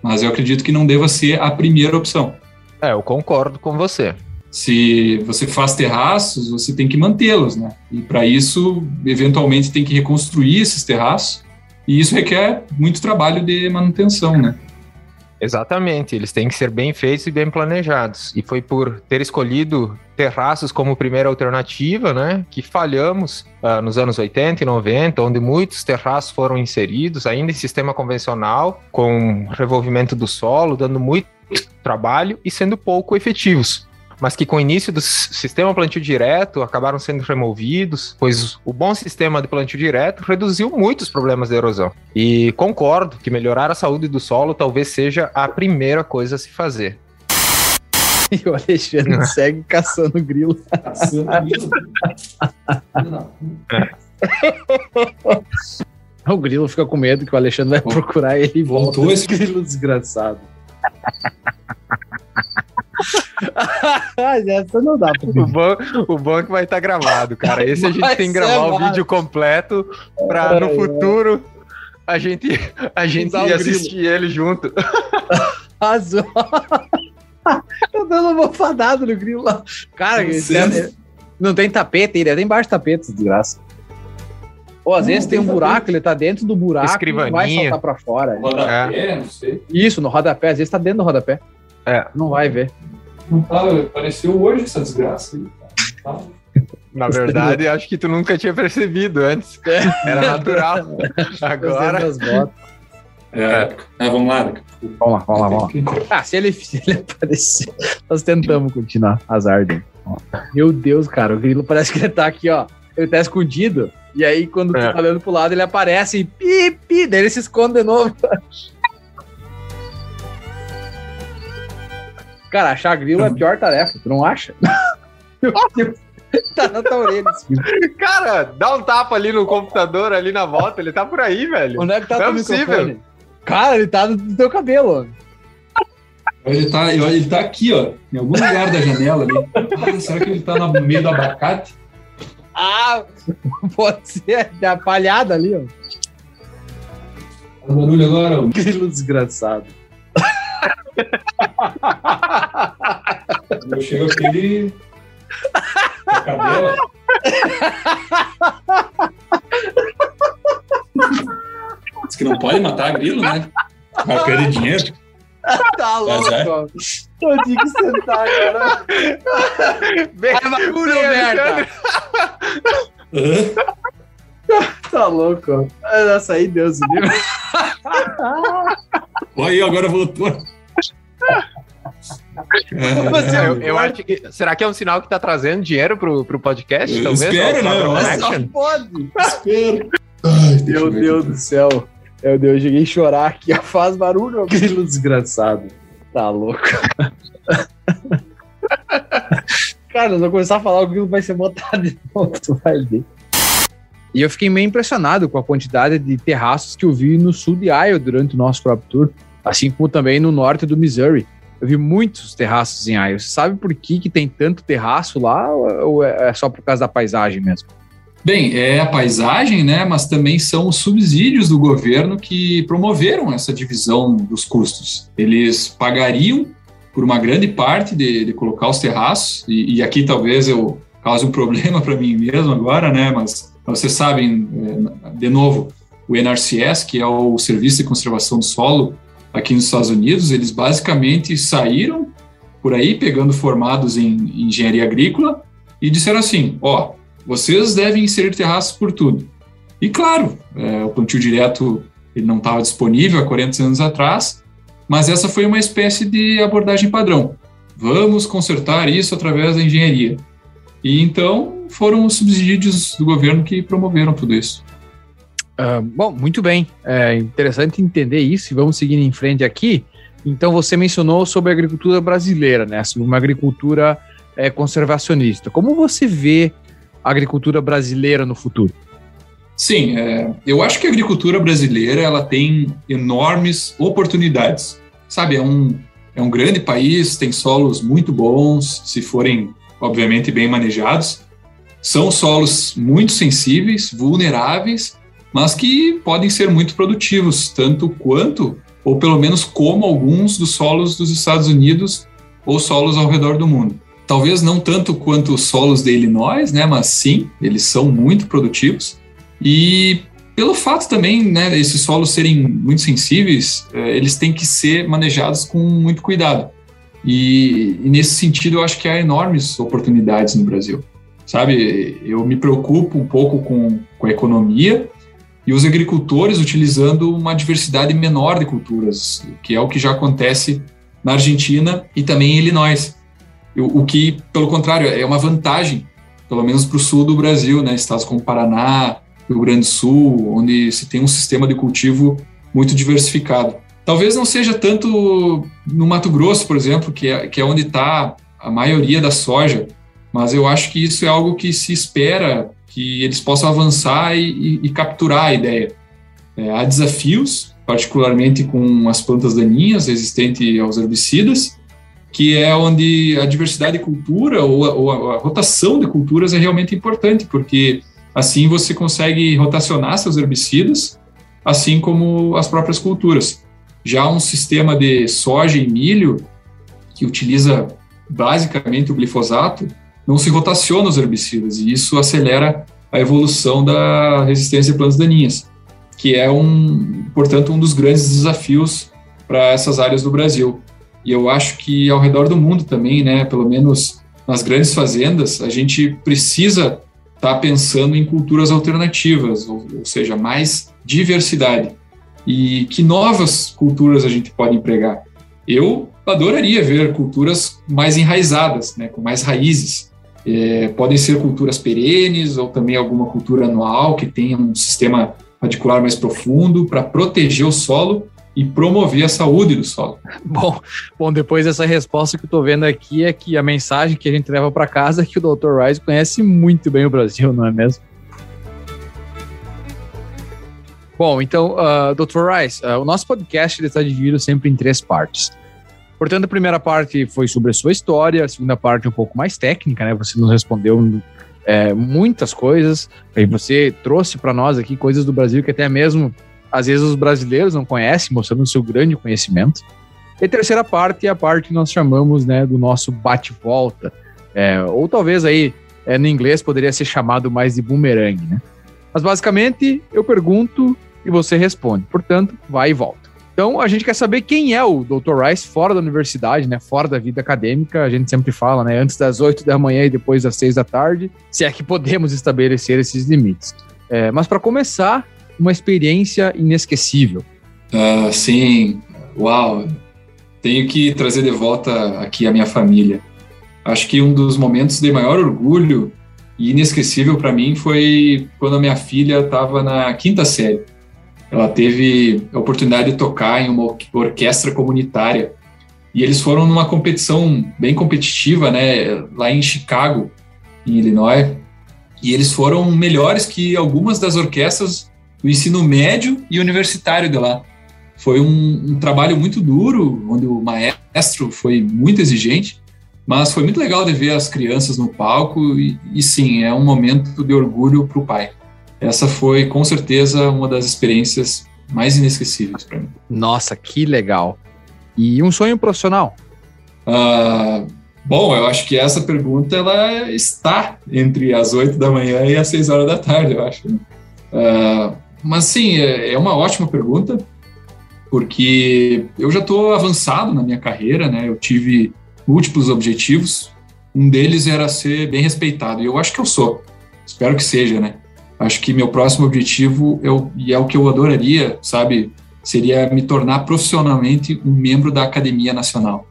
Mas eu acredito que não deva ser a primeira opção. É, eu concordo com você. Se você faz terraços, você tem que mantê-los, né? E para isso, eventualmente, tem que reconstruir esses terraços. E isso requer muito trabalho de manutenção, né? Exatamente, eles têm que ser bem feitos e bem planejados. E foi por ter escolhido terraços como primeira alternativa, né, que falhamos uh, nos anos 80 e 90, onde muitos terraços foram inseridos, ainda em sistema convencional, com revolvimento do solo, dando muito trabalho e sendo pouco efetivos mas que com o início do sistema plantio direto acabaram sendo removidos, pois o bom sistema de plantio direto reduziu muitos problemas de erosão. E concordo que melhorar a saúde do solo talvez seja a primeira coisa a se fazer. E o Alexandre segue caçando grilo. Caçando grilo. o grilo fica com medo que o Alexandre vai procurar ele e voltou esse grilo desgraçado. Essa não dá pra o bom, o bom é que vai estar tá gravado, cara. Esse a gente vai tem que gravar o vídeo completo pra é, no futuro é. a gente, a gente assistir ele junto. Azul. Tô dando uma mofadada no grilo lá. Cara, é, não tem tapete, ele é embaixo do tapete, desgraça. Ou às não, vezes tem um buraco, ele tá dentro do buraco e vai saltar pra fora. Rodapé, é. não sei. Isso, no rodapé, às vezes tá dentro do rodapé. É. Não vai ver. Não tá, apareceu hoje essa desgraça aí. Tá. Na verdade, acho que tu nunca tinha percebido antes. É. Era natural. Agora. É, é. Ah, vamos lá. Vamos lá, vamos lá, vamos lá. Ah, se ele, se ele aparecer, nós tentamos continuar. Azar dele. Meu Deus, cara, o grilo parece que ele tá aqui, ó. Ele tá escondido. E aí, quando é. tu tá olhando pro lado, ele aparece e pi, pi, daí ele se esconde de novo. Cara, achar grilo é a pior tarefa, tu não acha? Meu Deus. Tá na tua orelha Cara, dá um tapa ali no computador, ali na volta, ele tá por aí, velho. Onde é que tá não é possível. Cara, ele tá no teu cabelo. Ele tá, ele tá aqui, ó, em algum lugar da janela ali. Ah, será que ele tá no meio do abacate? Ah, pode ser, da palhada ali, ó. O barulho agora, ó. Grilo desgraçado. Eu chego aqui a cadela. Diz que não pode matar grilo, né? Vai perder dinheiro. Tá louco. Eu tinha que sentar agora. Bem, é bagulho, merda. Tá louco. Nossa, aí Deus livre. Aí, agora voltou. É, eu, eu acho que. Será que é um sinal que tá trazendo dinheiro pro, pro podcast? Eu talvez? Espero, né? Só pode. Espero. Ai, Meu Deus do céu. Meu Deus, eu cheguei a chorar aqui. Faz barulho, aquele desgraçado. Tá louco. Cara, eu vou começar a falar, o grilo vai ser botado de novo, tu vai ver. E eu fiquei meio impressionado com a quantidade de terraços que eu vi no sul de Iowa durante o nosso próprio tour assim como também no norte do Missouri. Eu vi muitos terraços em Iowa. Você sabe por que, que tem tanto terraço lá ou é, é só por causa da paisagem mesmo? Bem, é a paisagem, né? Mas também são os subsídios do governo que promoveram essa divisão dos custos. Eles pagariam por uma grande parte de, de colocar os terraços, e, e, aqui talvez eu cause um problema para mim mesmo agora, né? Mas vocês sabem, é, de novo, o NRCS, que é o Serviço de Conservação do Solo, aqui nos Estados Unidos, eles basicamente saíram por aí pegando formados em engenharia agrícola e disseram assim: ó, vocês devem inserir terraços por tudo. E claro, é, o plantio direto ele não estava disponível há 40 anos atrás, mas essa foi uma espécie de abordagem padrão. Vamos consertar isso através da engenharia. E então foram os subsídios do governo que promoveram tudo isso. Uh, bom, muito bem. É interessante entender isso e vamos seguir em frente aqui. Então, você mencionou sobre a agricultura brasileira, né? Sobre uma agricultura é, conservacionista. Como você vê a agricultura brasileira no futuro? Sim, é, eu acho que a agricultura brasileira ela tem enormes oportunidades. Sabe, é um, é um grande país, tem solos muito bons, se forem, obviamente, bem manejados. São solos muito sensíveis, vulneráveis, mas que podem ser muito produtivos, tanto quanto, ou pelo menos como alguns dos solos dos Estados Unidos ou solos ao redor do mundo. Talvez não tanto quanto os solos de Illinois, né, mas sim, eles são muito produtivos. E pelo fato também, né, esses solos serem muito sensíveis, é, eles têm que ser manejados com muito cuidado. E, e, nesse sentido, eu acho que há enormes oportunidades no Brasil. Sabe, eu me preocupo um pouco com, com a economia e os agricultores utilizando uma diversidade menor de culturas, que é o que já acontece na Argentina e também em Illinois. O, o que, pelo contrário, é uma vantagem, pelo menos para o sul do Brasil, né, estados como Paraná, Rio Grande do Sul, onde se tem um sistema de cultivo muito diversificado. Talvez não seja tanto no Mato Grosso, por exemplo, que é, que é onde está a maioria da soja, mas eu acho que isso é algo que se espera que eles possam avançar e, e, capturar a ideia. É, há desafios, particularmente com as plantas daninhas resistentes aos herbicidas, que é onde a diversidade de cultura ou a, ou a rotação de culturas é realmente importante, porque Assim você consegue rotacionar seus herbicidas, assim como as próprias culturas. Já um sistema de soja e milho, que utiliza basicamente o glifosato, não se rotaciona os herbicidas, e isso acelera a evolução da resistência de plantas daninhas, que é, um, portanto, um dos grandes desafios para essas áreas do Brasil. E eu acho que ao redor do mundo também, né, pelo menos nas grandes fazendas, a gente precisa está pensando em culturas alternativas, ou, ou, seja, mais diversidade. E que novas culturas a gente pode empregar? Eu adoraria ver culturas mais enraizadas, né, com mais raízes. É, podem ser culturas perenes ou também alguma cultura anual que tenha um sistema radicular mais profundo para proteger o solo e promover a saúde do solo. Bom, bom, depois dessa resposta que eu estou vendo aqui é que a mensagem que a gente leva para casa é que o Dr. Rice conhece muito bem o Brasil, não é mesmo? Bom, então, uh, Dr. Rice, uh, o nosso podcast está dividido sempre em três partes. Portanto, a primeira parte foi sobre a sua história, a segunda parte um pouco mais técnica, né? Você nos respondeu é, muitas coisas, e você trouxe para nós aqui coisas do Brasil que até mesmo às vezes os brasileiros não conhecem, mostrando o seu grande conhecimento. E a terceira parte é a parte que nós chamamos né, do nosso bate-volta, é, ou talvez aí é, no inglês poderia ser chamado mais de boomerang, né? Mas basicamente eu pergunto e você responde, portanto, vai e volta. Então a gente quer saber quem é o Dr. Rice fora da universidade, né? Fora da vida acadêmica, a gente sempre fala, né? Antes das 8 da manhã e depois das 6 da tarde, se é que podemos estabelecer esses limites. É, mas para começar, uma experiência inesquecível? Uh, sim, uau! Tenho que trazer de volta aqui a minha família. Acho que um dos momentos de maior orgulho e inesquecível para mim foi quando a minha filha estava na quinta série. Ela teve a oportunidade de tocar em uma orquestra comunitária e eles foram numa competição bem competitiva, né, lá em Chicago, em Illinois, e eles foram melhores que algumas das orquestras do ensino médio e universitário de lá. Foi um, um, trabalho muito duro, onde o maestro foi muito exigente, mas foi muito legal de ver as crianças no palco e, e sim, é um momento de orgulho para o pai. Essa foi, com certeza, uma das experiências mais inesquecíveis para mim. Nossa, que legal! E um sonho profissional? Uh, bom, eu acho que essa pergunta ela está entre as 8 da manhã e as 6 horas da tarde, eu acho. Uh, mas sim, é, é uma ótima pergunta, porque eu já estou avançado na minha carreira, né? Eu tive múltiplos objetivos. Um deles era ser bem respeitado, e eu acho que eu sou. Espero que seja, né? Acho que meu próximo objetivo, eu, e é o que eu adoraria, sabe, seria me tornar profissionalmente um membro da Academia Nacional.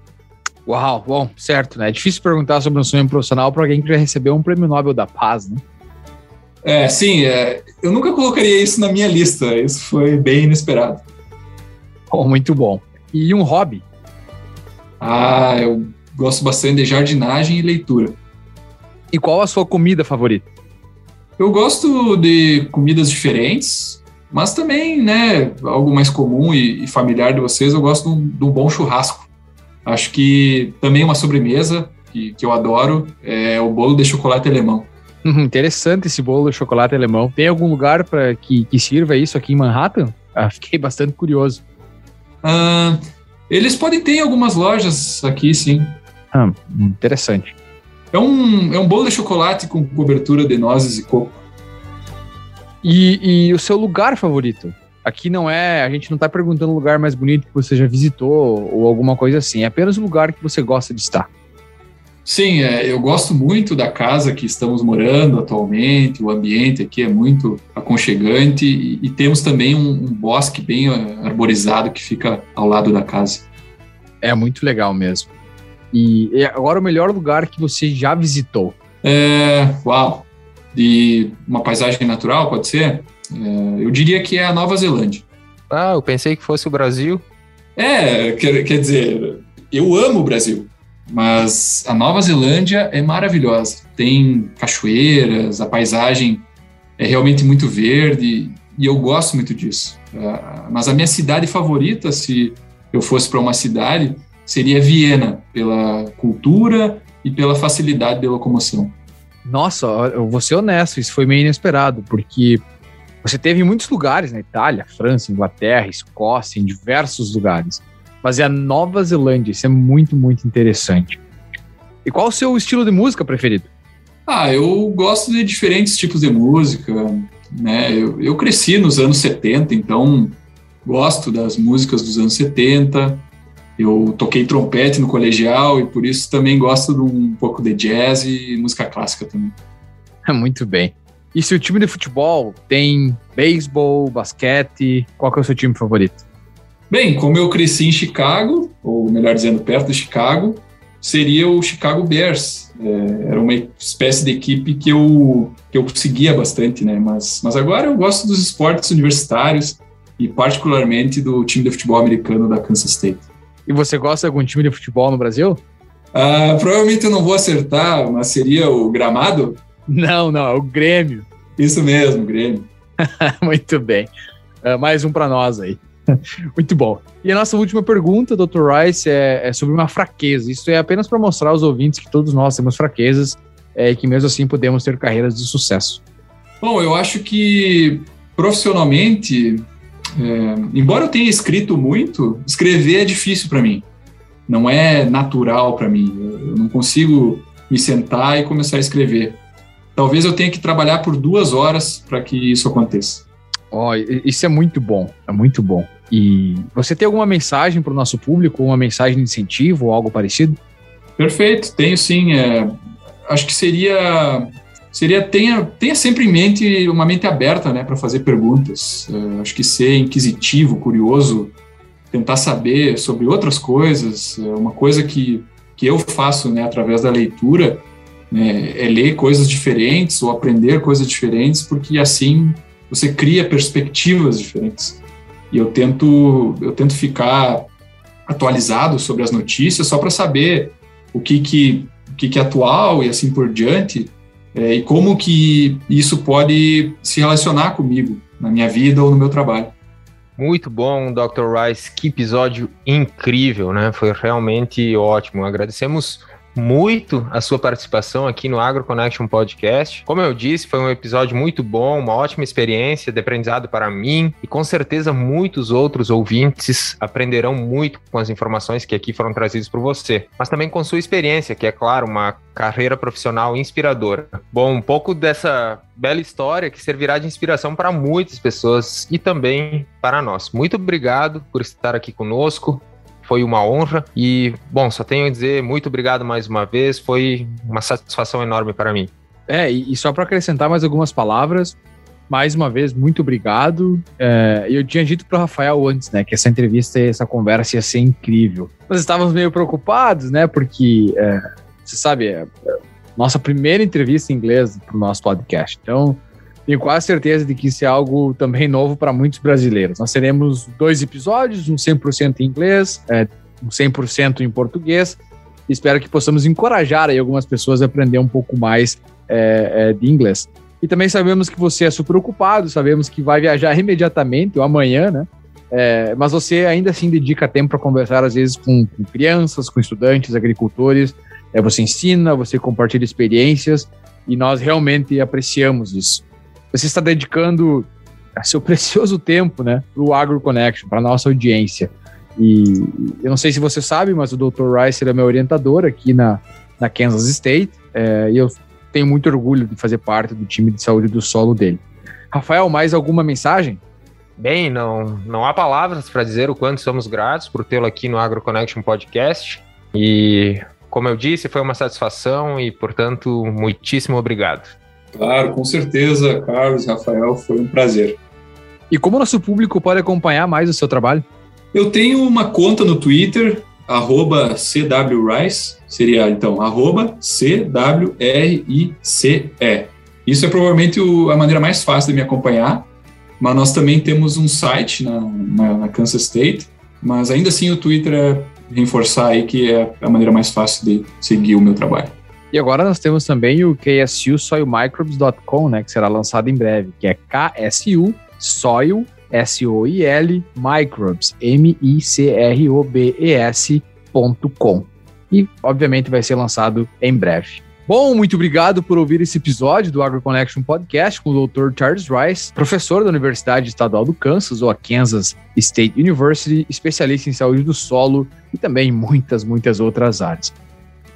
Uau, bom, certo, né? É difícil perguntar sobre um sonho profissional para alguém que já recebeu um prêmio Nobel da Paz, né? É, sim, é, eu nunca colocaria isso na minha lista. Isso foi bem inesperado. Oh, muito bom. E um hobby? Ah, eu gosto bastante de jardinagem e leitura. E qual a sua comida favorita? Eu gosto de comidas diferentes, mas também, né, algo mais comum e, e familiar de vocês, eu gosto de um, de um, bom churrasco. Acho que também uma sobremesa que, que eu adoro é o bolo de chocolate alemão. Uhum, interessante esse bolo de chocolate alemão. Tem algum lugar para que, que sirva isso aqui em Manhattan? Ah, fiquei bastante curioso. Ah, eles podem ter algumas lojas aqui, sim. Ah, interessante. É um, é um bolo de chocolate com cobertura de nozes e coco. E, e o seu lugar favorito? Aqui não é, a gente não está perguntando o lugar mais bonito que você já visitou ou alguma coisa assim, é apenas o lugar que você gosta de estar. Sim, é, eu gosto muito da casa que estamos morando atualmente, o ambiente aqui é muito aconchegante e, e temos também um, um, bosque bem arborizado que fica ao lado da casa. É muito legal mesmo. E, e agora o melhor lugar que você já visitou? É, uau, de uma paisagem natural, pode ser? É, eu diria que é a Nova Zelândia. Ah, eu pensei que fosse o Brasil. É, quer, quer dizer, eu amo o Brasil, mas a Nova Zelândia é maravilhosa. Tem cachoeiras, a paisagem é realmente muito verde e eu gosto muito disso. Uh, mas a minha cidade favorita, se eu fosse para uma cidade, seria Viena, pela cultura e pela facilidade de locomoção. Nossa, eu vou ser honesto, isso foi meio inesperado, porque você teve em muitos lugares na Itália, França, Inglaterra, Escócia, em diversos lugares. Mas é a Nova Zelândia, isso é muito, muito interessante. E qual o seu estilo de música preferido? Ah, eu gosto de diferentes tipos de música, né? Eu, eu cresci nos anos 70, então gosto das músicas dos anos 70. Eu toquei trompete no colegial e por isso também gosto de um pouco de jazz e música clássica também. Muito bem. E se o time de futebol tem beisebol, basquete, qual é o seu time favorito? Bem, como eu cresci em Chicago, ou melhor dizendo, perto de Chicago, seria o Chicago Bears. É, era uma espécie de equipe que eu, que eu seguia bastante, né? Mas, mas agora eu gosto dos esportes universitários e particularmente do time de futebol americano da Kansas State. E você gosta de algum time de futebol no Brasil? Ah, provavelmente eu não vou acertar, mas seria o Gramado? Não, não, é o Grêmio. Isso mesmo, Grêmio. Muito bem. Uh, mais um para nós aí. Muito bom. E a nossa última pergunta, Dr. Rice, é, é sobre uma fraqueza. Isso é apenas para mostrar aos ouvintes que todos nós temos fraquezas é, e que mesmo assim podemos ter carreiras de sucesso. Bom, eu acho que profissionalmente é, embora eu tenha escrito muito, escrever é difícil para mim. Não é natural para mim. Eu não consigo me sentar e começar a escrever. Talvez eu tenha que trabalhar por duas horas para que isso aconteça. Oh, isso é muito bom, é muito bom. E você tem alguma mensagem para o nosso público, uma mensagem de incentivo ou algo parecido? Perfeito, tenho sim. É, acho que seria seria tenha, tenha sempre em mente uma mente aberta né, para fazer perguntas. Uh, acho que ser inquisitivo, curioso, tentar saber sobre outras coisas, é uma coisa que, que eu faço né, através da leitura né, é ler coisas diferentes ou aprender coisas diferentes, porque assim você cria perspectivas diferentes. E eu tento, eu tento ficar atualizado sobre as notícias só para saber o que, que, o que, que é atual e assim por diante é, e como que isso pode se relacionar comigo, na minha vida ou no meu trabalho. Muito bom, Dr. Rice. Que episódio incrível, né? Foi realmente ótimo. Agradecemos muito a sua participação aqui no Agro Connection Podcast. Como eu disse, foi um episódio muito bom, uma ótima experiência de aprendizado para mim e com certeza muitos outros ouvintes aprenderão muito com as informações que aqui foram trazidas por você, mas também com sua experiência, que é claro, uma carreira profissional inspiradora. Bom, um pouco dessa bela história que servirá de inspiração para muitas pessoas e também para nós. Muito obrigado por estar aqui conosco foi uma honra e, bom, só tenho a dizer muito obrigado mais uma vez, foi uma satisfação enorme para mim. É, e, só para acrescentar mais algumas palavras, mais uma vez, muito obrigado. É, eu tinha dito para o Rafael antes, né, que essa entrevista, essa conversa ia ser incrível. Nós estávamos meio preocupados, né, porque, é, você sabe, é, é nossa primeira entrevista em inglês para o nosso podcast. Então, tenho quase certeza de que isso é algo também novo para muitos brasileiros. Nós teremos dois episódios, um 100% em inglês, é, um 100% em português. Espero que possamos encorajar aí algumas pessoas a aprender um pouco mais é, é, de inglês. E também sabemos que você é super ocupado, sabemos que vai viajar imediatamente ou amanhã, né? É, mas você ainda assim dedica tempo para conversar, às vezes, com, com, crianças, com estudantes, agricultores. É, você ensina, você compartilha experiências e nós realmente apreciamos isso. Você está dedicando seu precioso tempo né, para o Agro Connection, para nossa audiência. E eu não sei se você sabe, mas o Dr. Rice é meu orientador aqui na, na Kansas State. É, e eu tenho muito orgulho de fazer parte do time de saúde do solo dele. Rafael, mais alguma mensagem? Bem, não, não há palavras para dizer o quanto somos gratos por tê-lo aqui no Agro Connection Podcast. E, como eu disse, foi uma satisfação e, portanto, muitíssimo obrigado. Claro, com certeza, Carlos, Rafael, foi um prazer. E como nosso público pode acompanhar mais o seu trabalho? Eu tenho uma conta no Twitter, arroba CWRice, seria então arroba C-W-R-I-C-E. Isso é provavelmente o, a maneira mais fácil de me acompanhar, mas nós também temos um site na, na, na Kansas State, mas ainda assim o Twitter é reforçar aí que é a maneira mais fácil de seguir o meu trabalho. E agora nós temos também o KSU soilmicrobes.com, né, que será lançado em breve, que é KSU Soil, S-O-I-L, Microbes, M-I-C-R-O-B-E-S.com. E, obviamente, vai ser lançado em breve. Bom, muito obrigado por ouvir esse episódio do AgroConnection Podcast com o Dr. Charles Rice, professor da Universidade Estadual do Kansas, ou a Kansas State University, especialista em saúde do solo e também muitas, muitas outras áreas.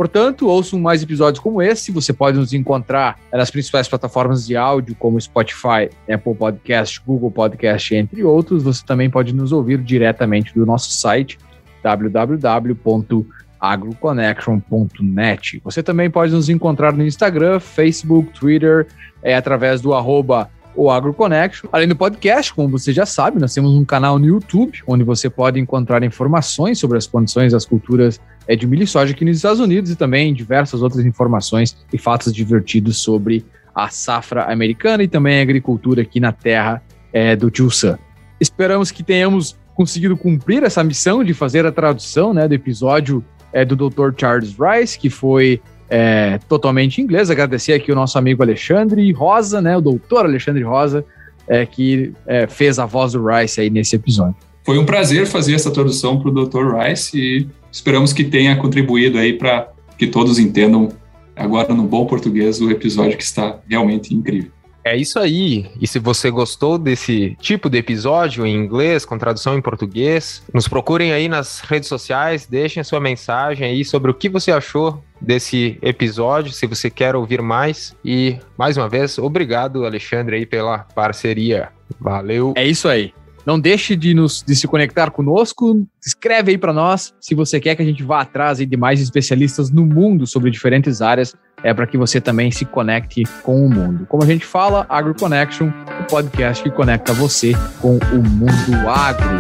Portanto, ouçam mais episódios como esse. Você pode nos encontrar nas principais plataformas de áudio, como Spotify, Apple Podcast, Google Podcast, entre outros. Você também pode nos ouvir diretamente do nosso site www.agroconnection.net. Você também pode nos encontrar no Instagram, Facebook, Twitter, é, através do arroba o AgroConnection. Além do podcast, como você já sabe, nós temos um canal no YouTube, onde você pode encontrar informações sobre as condições das culturas é, de milho e soja aqui nos Estados Unidos e também diversas outras informações e fatos divertidos sobre a safra americana e também a agricultura aqui na terra é, do Tio Sam. Esperamos que tenhamos conseguido cumprir essa missão de fazer a tradução né, do episódio é, do Dr. Charles Rice, que foi é, totalmente em inglês. Agradecer aqui o nosso amigo Alexandre Rosa, né, o doutor Alexandre Rosa, é, que é, fez a voz do Rice aí nesse episódio. Foi um prazer fazer essa tradução para o Dr. Rice e esperamos que tenha contribuído aí para que todos entendam agora no bom português o episódio que está realmente incrível. É isso aí. E se você gostou desse tipo de episódio em inglês, com tradução em português, nos procurem aí nas redes sociais, deixem sua mensagem aí sobre o que você achou desse episódio, se você quer ouvir mais. E, mais uma vez, obrigado, Alexandre, aí pela parceria. Valeu. É isso aí. Não deixe de, nos, de se conectar conosco. Escreve aí para nós se você quer que a gente vá atrás de mais especialistas no mundo sobre diferentes áreas, é para que você também se conecte com o mundo. Como a gente fala, Agro Connection, o podcast que conecta você com o mundo agro.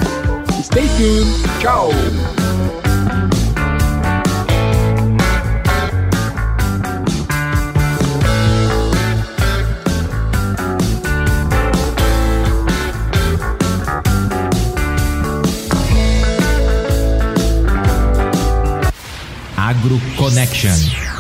Stay tuned. Tchau. Agro Connection.